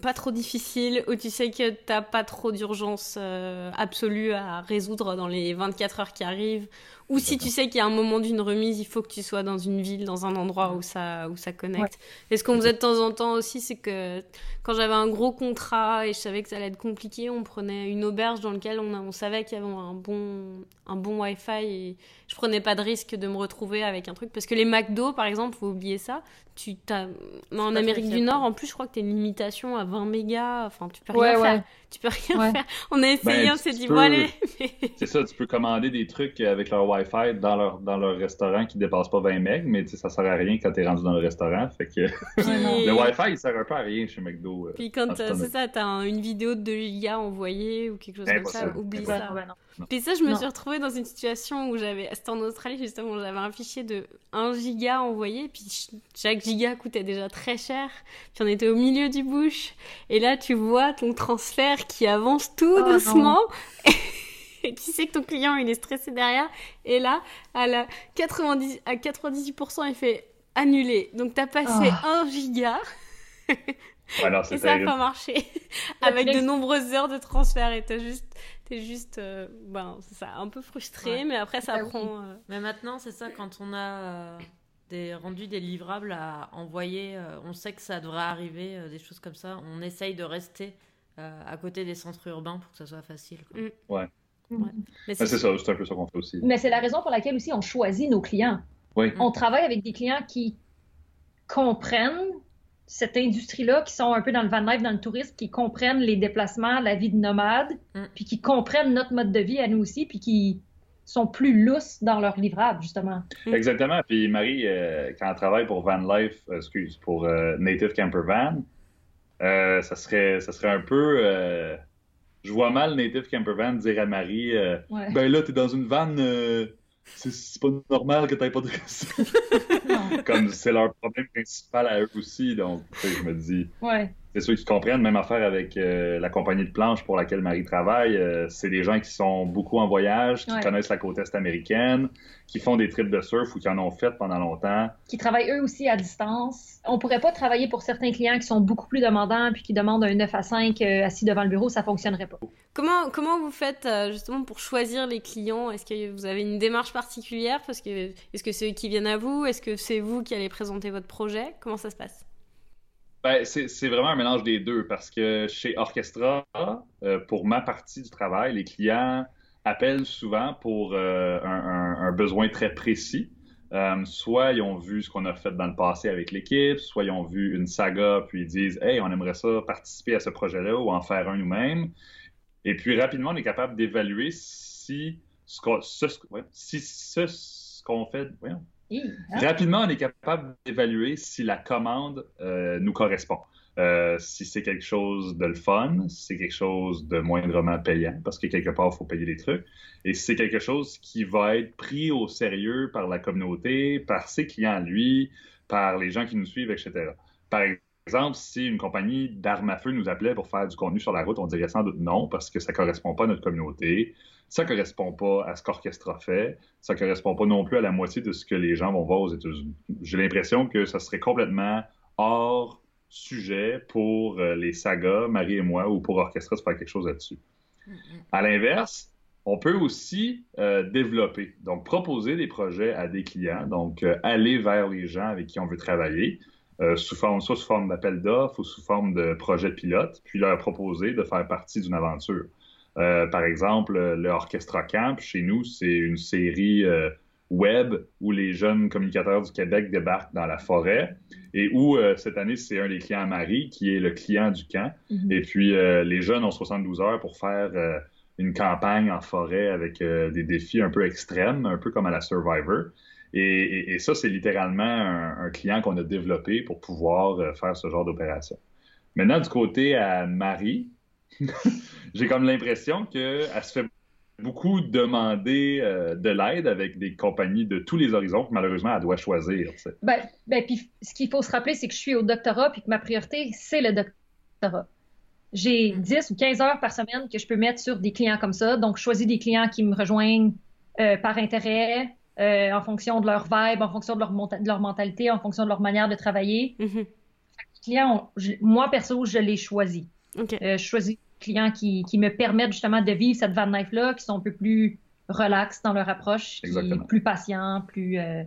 pas trop difficiles, où tu sais que t'as pas trop d'urgence euh, absolue à résoudre dans les 24 heures qui arrivent, ou si tu sais qu'il y a un moment d'une remise, il faut que tu sois dans une ville, dans un endroit où ça, où ça connecte. Et ce qu'on faisait de temps en temps aussi, c'est que quand j'avais un gros contrat et je savais que ça allait être compliqué, on prenait une auberge dans laquelle on, savait qu'il y avait un bon, un bon Wi-Fi et je prenais pas de risque de me retrouver avec un truc. Parce que les McDo, par exemple, faut oublier ça. Tu t'as... En Amérique du. Nord, en plus, je crois que t'as une limitation à 20 mégas. Enfin, tu peux Ouais, rien ouais. faire. Tu peux rien Ouais. faire. On a essayé, Ben, on s'est tu dit, peux- bon, allez. C'est ça, tu peux commander des trucs avec leur Wi-Fi dans leur, dans leur restaurant qui dépasse pas 20 MB, mais tu ça sert à rien quand t'es rendu dans le restaurant. Fait que Puis- le Wi-Fi, il sert un peu à rien chez McDo. euh. Puis quand c'est ça, t'as un- une vidéo de 2 gigas envoyée ou quelque chose comme ça, oublie Impossible. ça. Ouais, non. Puis ça, je me Non. suis retrouvée dans une situation où j'avais, c'était en Australie justement, où j'avais un fichier de 1 giga envoyé, puis ch- chaque giga coûtait déjà très cher, puis on était au milieu du bush, et là tu vois ton transfert qui avance tout Oh, doucement, et tu sais que ton client il est stressé derrière, et là, à, la 90, à 98%, il fait annuler. Donc t'as passé 1 giga, Ouais, non, et ça a terrible. pas marché, avec de nombreuses heures de transfert, et juste... T'es juste, euh, ben, c'est ça, un peu frustré, Ouais. mais après ça Bah oui. prend. euh, Mais maintenant, c'est ça, quand on a euh, des rendus des livrables à envoyer, on sait que ça devrait arriver, des choses comme ça. On essaye de rester euh, à côté des centres urbains pour que ça soit facile. quoi. Mais Mais c'est c'est ça, c'est un peu ça qu'on fait aussi. Mais c'est la raison pour laquelle aussi on choisit nos clients. Oui. On travaille avec des clients qui comprennent cette industrie-là, qui sont un peu dans le van life, dans le tourisme, qui comprennent les déplacements, la vie de nomade, Mm. puis qui comprennent notre mode de vie à nous aussi, puis qui sont plus lousses dans leur livrable, justement. Exactement. Puis Marie, euh, quand elle travaille pour Van Life, euh, excuse, pour euh, Native Camper Van, euh, ça serait, ça serait un peu. euh, je vois mal Native Camper Van dire à Marie, euh, Ouais. ben là, t'es dans une van, euh, c'est- pas normal que t'aies pas de. Comme c'est leur problème principal à eux aussi. Donc, je me dis, Ouais. C'est ceux qui comprennent. Même affaire avec euh, la compagnie de planche pour laquelle Marie travaille. euh, c'est des gens qui sont beaucoup en voyage, qui Ouais. connaissent la côte est américaine, qui font des trips de surf ou qui en ont fait pendant longtemps. Qui travaillent eux aussi à distance. On pourrait pas travailler pour certains clients qui sont beaucoup plus demandants, puis qui demandent un 9 à 5 euh, assis devant le bureau, ça fonctionnerait pas. Comment, comment vous faites euh, justement pour choisir les clients? Est-ce que vous avez une démarche particulière? Parce que est-ce que c'est eux qui viennent à vous? Est-ce que c'est vous qui allez présenter votre projet? Comment ça se passe? Ben, c'est vraiment un mélange des deux parce que chez Orchestra, euh, pour ma partie du travail, les clients appellent souvent pour euh, un, besoin très précis. Euh, soit ils ont vu ce qu'on a fait dans le passé avec l'équipe, soit ils ont vu une saga puis ils disent Hey, on aimerait ça participer à ce projet-là ou en faire un nous-mêmes. Et puis rapidement, on est capable d'évaluer si ce qu'on fait. Rapidement, on est capable d'évaluer si la commande euh, nous correspond. Euh, si c'est quelque chose de le fun, si c'est quelque chose de moindrement payant, parce que quelque part, il faut payer des trucs, et si c'est quelque chose qui va être pris au sérieux par la communauté, par ses clients lui, par les gens qui nous suivent, etc. Par exemple, si une compagnie d'armes à feu nous appelait pour faire du contenu sur la route, on dirait sans doute non, parce que ça correspond pas à notre communauté, ça correspond pas à ce qu'Orchestra fait, ça correspond pas non plus à la moitié de ce que les gens vont voir aux États-Unis. J'ai l'impression que ça serait complètement hors sujet pour euh, les sagas, Marie et moi, ou pour Orchestra de faire quelque chose là-dessus. À l'inverse, on peut aussi euh, développer, donc proposer des projets à des clients, donc euh, aller vers les gens avec qui on veut travailler, euh, sous forme, soit sous forme d'appel d'offres ou sous forme de projet pilote, puis leur proposer de faire partie d'une aventure. Euh, par exemple, le Orchestra Camp, chez nous, c'est une série euh, web où les jeunes communicateurs du Québec débarquent dans la forêt et où euh, cette année, c'est un des clients à Marie qui est le client du camp. Mhm. Et puis, euh, les jeunes ont 72 heures pour faire euh, une campagne en forêt avec euh, des défis un peu extrêmes, un peu comme à la Survivor. Et, ça, c'est littéralement un, client qu'on a développé pour pouvoir euh, faire ce genre d'opération. Maintenant, du côté à Marie, j'ai comme l'impression qu'elle se fait beaucoup demander euh, de l'aide avec des compagnies de tous les horizons que malheureusement, elle doit choisir. Ben, ben, puis ce qu'il faut se rappeler, c'est que je suis au doctorat, puis que ma priorité, c'est le doctorat. J'ai 10 ou 15 heures par semaine que je peux mettre sur des clients comme ça. Donc, je choisis des clients qui me rejoignent euh, par intérêt, euh, en fonction de leur vibe, en fonction de leur, monta- de leur mentalité, en fonction de leur manière de travailler. Les clients, ont- je- moi, perso, je les choisis. Euh, je choisis des clients qui, qui me permettent justement de vivre cette van life-là, qui sont un peu plus relax dans leur approche, qui plus patients, plus... euh,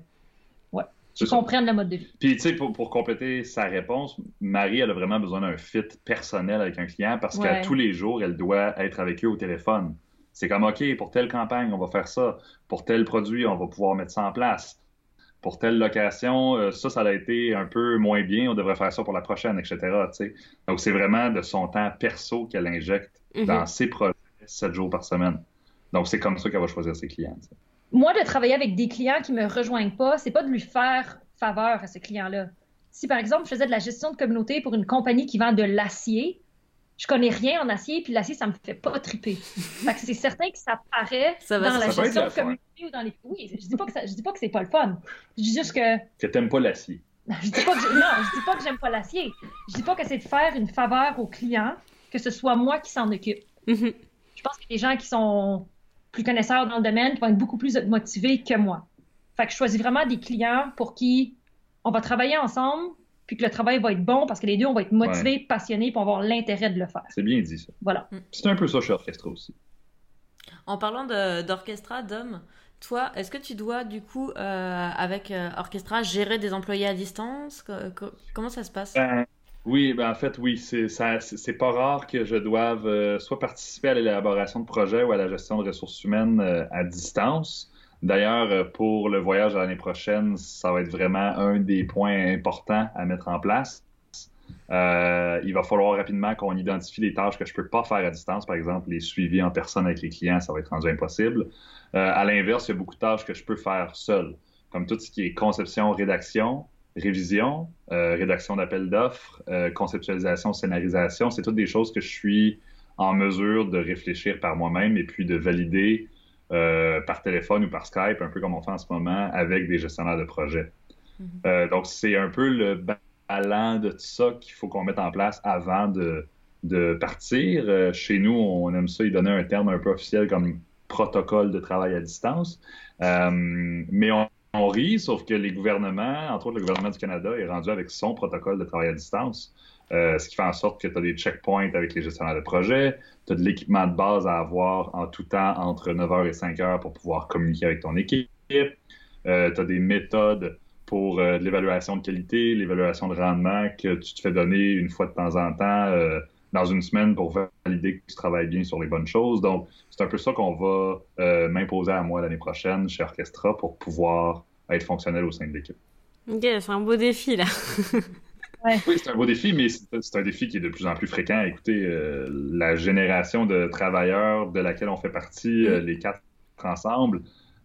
ouais, qui comprennent le mode de vie. Puis, tu sais, pour, pour compléter sa réponse, Marie, elle a vraiment besoin d'un fit personnel avec un client parce qu'à Ouais. tous les jours, elle doit être avec eux au téléphone. C'est comme, OK, pour telle campagne, on va faire ça. Pour tel produit, on va pouvoir mettre ça en place. Pour telle location, euh, ça, ça a été un peu moins bien, on devrait faire ça pour la prochaine, etc. Donc, c'est vraiment de son temps perso qu'elle injecte Mhm. dans ses projets 7 jours par semaine. Donc, c'est comme ça qu'elle va choisir ses clients. moi, de travailler avec des clients qui me rejoignent pas, c'est pas de lui faire faveur à ce client-là. Si par exemple, je faisais de la gestion de communauté pour une compagnie qui vend de l'acier, je connais rien en acier, puis l'acier, ça me fait pas triper. fait que c'est certain que ça paraît Ça va, dans la ça gestion de communauté ou dans les. Oui, je dis pas que ça, je dis pas que c'est pas le fun. Je dis juste que Que t'aimes pas l'acier. je dis pas que j'ai- non, je dis pas que j'aime pas l'acier. Je dis pas que c'est de faire une faveur au client, que ce soit moi qui s'en occupe. Mhm. Je pense que les gens qui sont plus connaisseurs dans le domaine qui vont être beaucoup plus motivés que moi. Fait que je choisis vraiment des clients pour qui on va travailler ensemble, puis que le travail va être bon parce que les deux, on va être motivés, passionnés, puis on va avoir l'intérêt de le faire. C'est bien dit, ça. Voilà. C'est un peu ça chez Orchestra aussi. En parlant d'orchestra, Dom, toi, est-ce que tu dois du coup, euh, avec euh, Orchestra, gérer des employés à distance? Co- co- Comment ça se passe? Ben, oui, ben en fait, oui, c'est ça- c'est c'est pas rare que je doive euh, soit participer à l'élaboration de projets ou à la gestion de ressources humaines euh, à distance. D'ailleurs, euh, pour le voyage l'année prochaine, ça va être vraiment un des points importants à mettre en place. Euh, il va falloir rapidement qu'on identifie les tâches que je peux pas faire à distance, par exemple les suivis en personne avec les clients, ça va être rendu impossible. Euh, à l'inverse, il y a beaucoup de tâches que je peux faire seul, comme tout ce qui est conception, rédaction, révision, euh, rédaction d'appels d'offres, euh, conceptualisation, scénarisation. C'est toutes des choses que je suis en mesure de réfléchir par moi-même et puis de valider euh, par téléphone ou par Skype, un peu comme on fait en ce moment avec des gestionnaires de projet. Mhm. Euh, donc, c'est un peu le ballon de tout ça qu'il faut qu'on mette en place avant de, de partir. Euh, chez nous, on aime ça, y donner un terme un peu officiel comme protocole de travail à distance. Euh, mais on, on rit, sauf que les gouvernements, entre autres le gouvernement du Canada, est rendu avec son protocole de travail à distance. Euh, ce qui fait en sorte que tu as des checkpoints avec les gestionnaires de projet, tu as de l'équipement de base à avoir en tout temps entre 9h et 5h pour pouvoir communiquer avec ton équipe. Euh, tu as des méthodes pour euh, de l'évaluation de qualité, l'évaluation de rendement que tu te fais donner une fois de temps en temps dans une semaine pour valider que tu travailles bien sur les bonnes choses. Donc, c'est un peu ça qu'on va m'imposer à moi l'année prochaine chez Orchestra pour pouvoir être fonctionnel au sein de l'équipe. Ok, c'est un beau défi là. Oui, c'est un beau défi, mais c'est un défi qui est de plus en plus fréquent. Écoutez, euh, la génération de travailleurs de laquelle on fait partie, euh, les quatre ensemble,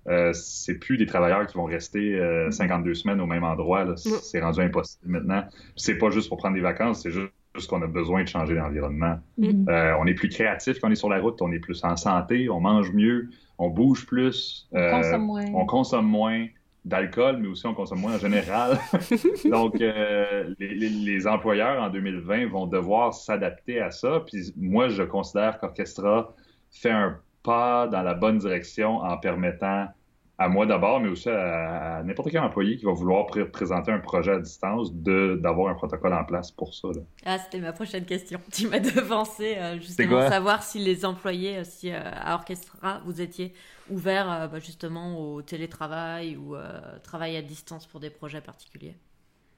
euh, c'est plus des travailleurs qui vont rester euh, 52 semaines au même endroit. là. Non. C'est rendu impossible maintenant. C'est pas juste pour prendre des vacances, c'est juste juste qu'on a besoin de changer d'environnement. Mhm. Euh, on est plus créatif quand on est sur la route, on est plus en santé, on mange mieux, on bouge plus, On euh, consomme moins. on consomme moins d'alcool, mais aussi on consomme moins en général. Donc, euh, les, les- les employeurs en 2020 vont devoir s'adapter à ça. Puis moi, je considère qu'Orchestra fait un pas dans la bonne direction en permettant à moi d'abord, mais aussi à, à n'importe quel employé qui va vouloir pré- présenter un projet à distance, de- d'avoir un protocole en place pour ça. là. Ah, c'était ma prochaine question. Tu m'as devancé euh, justement savoir si les employés, euh, si euh, à Orchestra, vous étiez ouverts euh, bah, justement au télétravail ou euh, travail à distance pour des projets particuliers?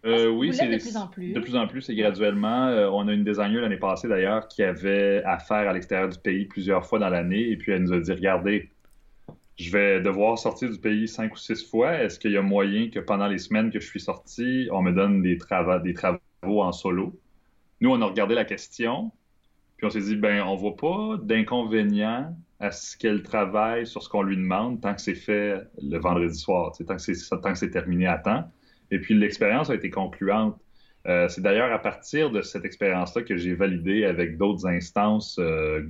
Euh, oui, c'est de plus en plus. De plus en plus, c'est graduellement. Euh, on a une designer l'année passée d'ailleurs qui avait affaire à l'extérieur du pays plusieurs fois dans l'année et puis elle nous a dit regardez, je vais devoir sortir du pays cinq ou six fois. Est-ce qu'il y a moyen que pendant les semaines que je suis sorti, on me donne des, trava- des travaux en solo? Nous, on a regardé la question, puis on s'est dit ben, on voit pas d'inconvénient à ce qu'elle travaille sur ce qu'on lui demande tant que c'est fait le vendredi soir, tu sais, tant que c'est tant que c'est terminé à temps. Et puis l'expérience a été concluante. Euh, c'est d'ailleurs à partir de cette expérience-là que j'ai validé avec d'autres instances, euh,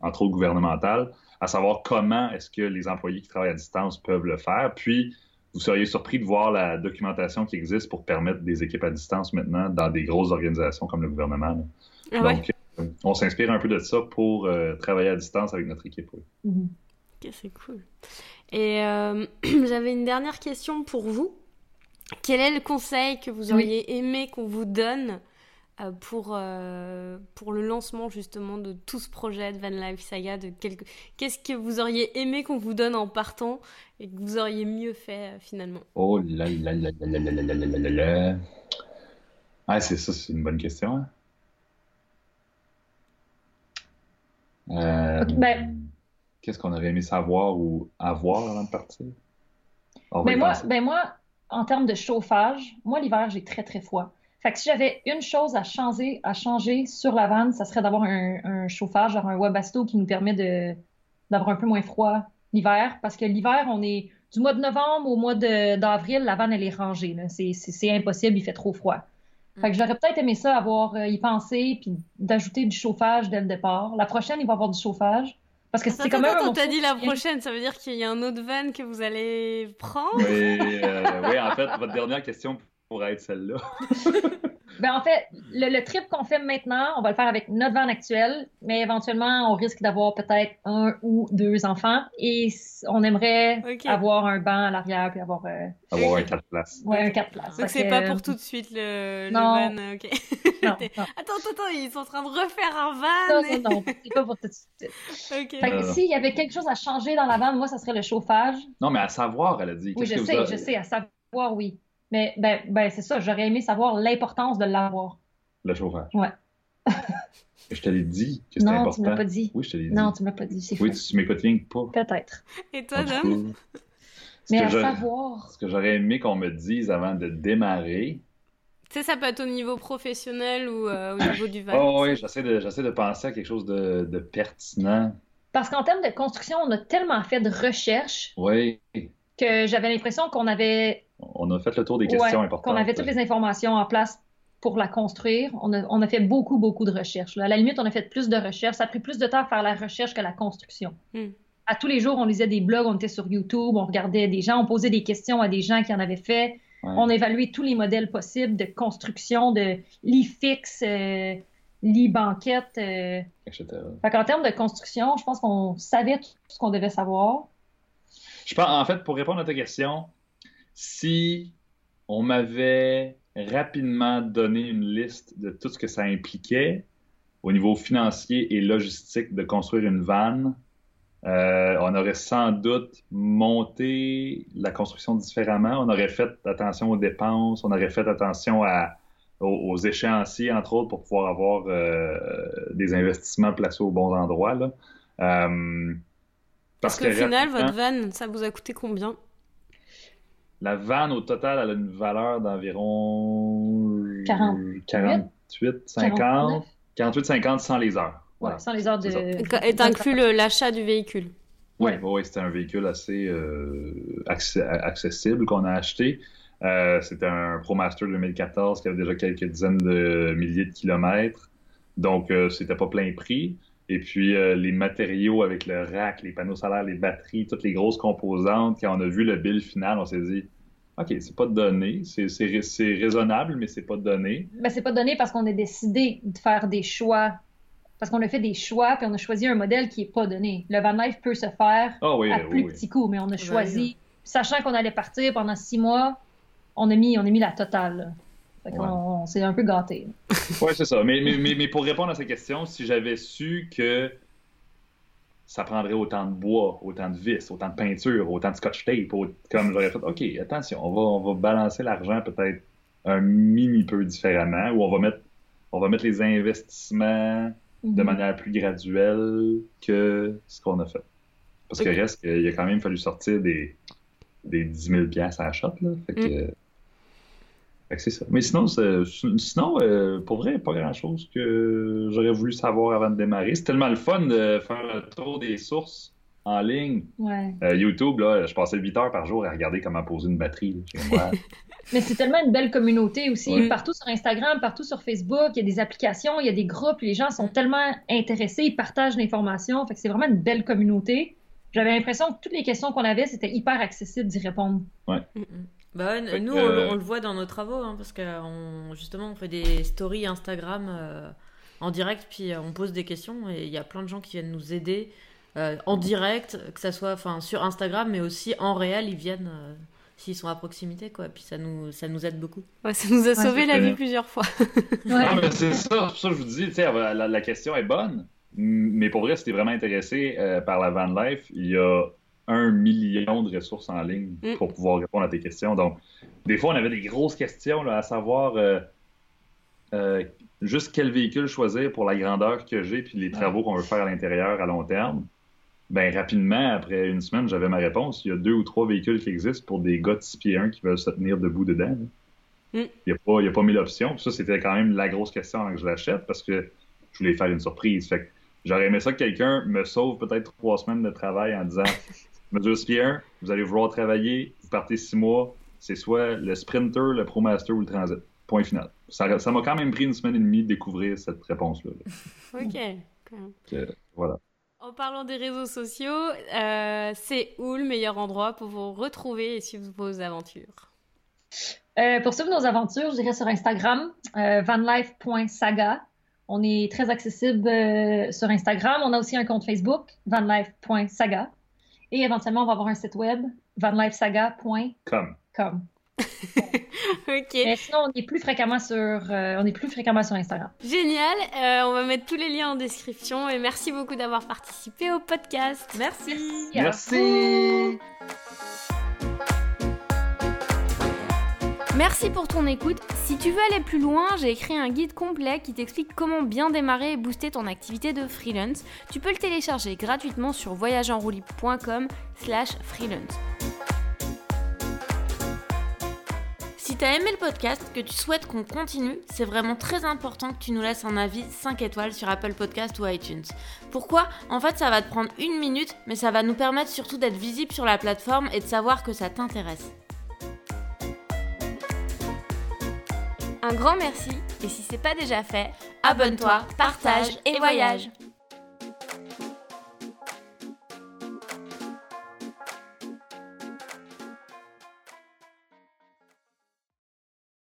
entre autres gouvernementales, à savoir comment est-ce que les employés qui travaillent à distance peuvent le faire. Puis, vous seriez surpris de voir la documentation qui existe pour permettre des équipes à distance maintenant dans des grosses organisations comme le gouvernement. Ah ouais? Donc, euh, on s'inspire un peu de ça pour euh, travailler à distance avec notre équipe. oui. Mhm. Ok, c'est cool. Et euh, j'avais une dernière question pour vous. Quel est le conseil que vous Oui. auriez aimé qu'on vous donne euh, pour, euh, pour le lancement justement de tout ce projet de Van Life Saga de quelque... Qu'est-ce que vous auriez aimé qu'on vous donne en partant et que vous auriez mieux fait euh, finalement Oh là là là là là là là là là là là. Ah, c'est ça, c'est une bonne question. hein. Euh, Ok, ben- Qu'est-ce qu'on aurait aimé savoir ou avoir avant de partir? Ben moi, ben moi, en termes de chauffage, moi, l'hiver, j'ai très, très froid. Fait que si j'avais une chose à changer, à changer sur la vanne, ça serait d'avoir un, un chauffage, genre un Webasto qui nous permet de, d'avoir un peu moins froid l'hiver. Parce que l'hiver, on est du mois de novembre au mois de- d'avril, la vanne, elle est rangée. là. C'est c'est- c'est impossible, il fait trop froid. Fait que j'aurais peut-être aimé ça, avoir euh, y penser, puis d'ajouter du chauffage dès le départ. La prochaine, il va y avoir du chauffage. Parce que c'est quand même attends, un t'as dit la prochaine, ça veut dire qu'il y a un autre van que vous allez prendre? Oui, euh, oui, en fait, votre dernière question pourrait être celle-là. Ben, en fait, le, le trip qu'on fait maintenant, on va le faire avec notre van actuel, mais éventuellement, on risque d'avoir peut-être un ou deux enfants et on aimerait avoir un banc à l'arrière puis avoir euh, Avoir un 4 places. ouais, un quatre places. Donc c'est que, pas euh, pour tout de suite le, le non. van, euh, ok. Non, non, Attends, attends, attends, ils sont en train de refaire un non, van. et- non, non, c'est pas pour tout de suite. Ok. Fait que Euh. s'il y avait quelque chose à changer dans la vanne, moi, ça serait le chauffage. Non, mais à savoir, elle a dit. Oui, je que vous sais, a- je sais, à savoir, oui. Mais ben, ben c'est ça, j'aurais aimé savoir l'importance de l'avoir. Le chauffage. Ouais. je te l'ai dit que c'était Non, important. tu me l'as pas dit. Oui, je te l'ai dit. Non, tu me l'as pas dit, c'est Oui, tu m'écoutes rien que pas. Peut-être. Et toi, Dom? Mais à savoir. Ce que j'aurais aimé qu'on me dise avant de démarrer. Tu sais, ça peut être au niveau professionnel ou euh, au niveau du van. Oh oui, j'essaie de, j'essaie de penser à quelque chose de, de pertinent. Parce qu'en termes de construction, on a tellement fait de recherches Oui, que j'avais l'impression qu'on avait, on a fait le tour des questions ouais, importantes. qu'on avait toutes les informations en place pour la construire. On a, on a fait beaucoup, beaucoup de recherches. À la limite, on a fait plus de recherches. Ça a pris plus de temps à faire la recherche que la construction. Hmm. À tous les jours, on lisait des blogs, on était sur YouTube, on regardait des gens, on posait des questions à des gens qui en avaient fait. Ouais. On évaluait tous les modèles possibles de construction, de lit fixe, euh, lit banquette. euh. etc. Fait qu'en termes de construction, je pense qu'on savait tout ce qu'on devait savoir. Je pense, en fait, pour répondre à ta question, si on m'avait rapidement donné une liste de tout ce que ça impliquait au niveau financier et logistique de construire une vanne, euh, on aurait sans doute monté la construction différemment. On aurait fait attention aux dépenses, on aurait fait attention à, aux, aux échéanciers, entre autres, pour pouvoir avoir euh, des investissements placés aux bons endroits. Là. Euh, Parce qu'au final, votre van, ça vous a coûté combien? La vanne, au total, elle a une valeur d'environ 48, 48, 50, 49. 48, 50 sans les heures. Ouais, Voilà. sans les heures de. Est inclus le- l'achat du véhicule. Oui, oui, c'était un véhicule assez euh, accessible qu'on a acheté. Euh, c'était un ProMaster 2014 qui avait déjà quelques dizaines de milliers de kilomètres. Donc, euh, c'était pas plein prix. Et puis, euh, les matériaux avec le rack, les panneaux solaires, les batteries, toutes les grosses composantes, quand on a vu le bill final, on s'est dit, OK, c'est pas donné, c'est c'est rais- c'est raisonnable, mais c'est pas donné. Ben, c'est pas donné parce qu'on a décidé de faire des choix. Parce qu'on a fait des choix, puis on a choisi un modèle qui est pas donné. Le van life peut se faire oui, à oui, plus oui. petit coup, mais on a oui. choisi, sachant qu'on allait partir pendant six mois, on a mis, on a mis la totale. Là. Fait qu'on Ouais. on s'est un peu gâté. Oui, c'est ça. Mais, mais, mais, mais pour répondre à cette question, si j'avais su que ça prendrait autant de bois, autant de vis, autant de peinture, autant de scotch tape, comme j'aurais fait, OK, attention, on va, on va balancer l'argent peut-être un mini peu différemment, ou on va mettre, on va mettre les investissements de Mhm. manière plus graduelle que ce qu'on a fait. Parce que Ok. reste qu'il a quand même fallu sortir des, des 10 000 piastres à la shot, là. Fait que, fait que c'est ça. Mais sinon, sinon euh, pour vrai, pas grand-chose que j'aurais voulu savoir avant de démarrer. C'est tellement le fun de faire le tour des sources en ligne. Ouais. Euh, YouTube, là, je passais 8 heures par jour à regarder comment poser une batterie. là. Chez moi. Mais c'est tellement une belle communauté aussi. Ouais. Partout sur Instagram, partout sur Facebook, il y a des applications, il y a des groupes, les gens sont tellement intéressés, ils partagent l'information. Fait que c'est vraiment une belle communauté. J'avais l'impression que toutes les questions qu'on avait, c'était hyper accessible d'y répondre. Mm, mm. Bah ouais, Fait nous, que, on, le- euh, on le voit dans nos travaux, hein, parce que on, justement, on fait des stories Instagram euh, en direct, puis euh, on pose des questions, et il y a plein de gens qui viennent nous aider euh, en direct, que ça soit enfin, sur Instagram, mais aussi en réel, ils viennent euh, s'ils sont à proximité, quoi. Puis ça nous, ça nous aide beaucoup. Ouais, ça nous a sauvé la vie plusieurs fois. Ah, c'est ça, je vous dis, la, la question est bonne, mais pour vrai, si t'es vraiment intéressé euh, par la van life, il y a un million de ressources en ligne Mm. pour pouvoir répondre à tes questions. Donc, des fois, on avait des grosses questions, là, à savoir euh, euh, juste quel véhicule choisir pour la grandeur que j'ai puis les travaux qu'on veut faire à l'intérieur à long terme. Ben, rapidement, après une semaine, j'avais ma réponse. Il y a deux ou trois véhicules qui existent pour des gars de 6 pieds 1 qui veulent se tenir debout dedans. là. Mm. Il n'y a, pas- il y a pas mille options. Puis ça, c'était quand même la grosse question avant que je l'achète parce que je voulais faire une surprise. Fait que j'aurais aimé ça que quelqu'un me sauve peut-être trois semaines de travail en disant Mesure SPI 1, vous allez vouloir travailler, vous partez six mois, c'est soit le sprinter, le ProMaster ou le transit. Point final. Ça ça m'a quand même pris une semaine et demie de découvrir cette réponse-là. Ok. Voilà. En parlant des réseaux sociaux, euh, c'est où le meilleur endroit pour vous retrouver et suivre vos aventures? Euh, pour suivre nos aventures, je dirais sur Instagram, euh, vanlife.saga. On est très accessible euh, sur Instagram. On a aussi un compte Facebook, vanlife.saga. Et éventuellement, on va avoir un site web, vanlifesaga.com. Ok. Mais sinon, on est plus fréquemment sur, euh, on est plus fréquemment sur Instagram. Génial. Euh, on va mettre tous les liens en description et merci beaucoup d'avoir participé au podcast. Merci. Merci! Merci pour ton écoute. Si tu veux aller plus loin, j'ai écrit un guide complet qui t'explique comment bien démarrer et booster ton activité de freelance. Tu peux le télécharger gratuitement sur voyageenroue.com slash freelance. Si t'as aimé le podcast, que tu souhaites qu'on continue, c'est vraiment très important que tu nous laisses un avis 5 étoiles sur Apple Podcast ou iTunes. Pourquoi? En fait, ça va te prendre une minute, mais ça va nous permettre surtout d'être visible sur la plateforme et de savoir que ça t'intéresse. Un grand merci. Et si c'est pas déjà fait, Abonne-toi, partage et voyage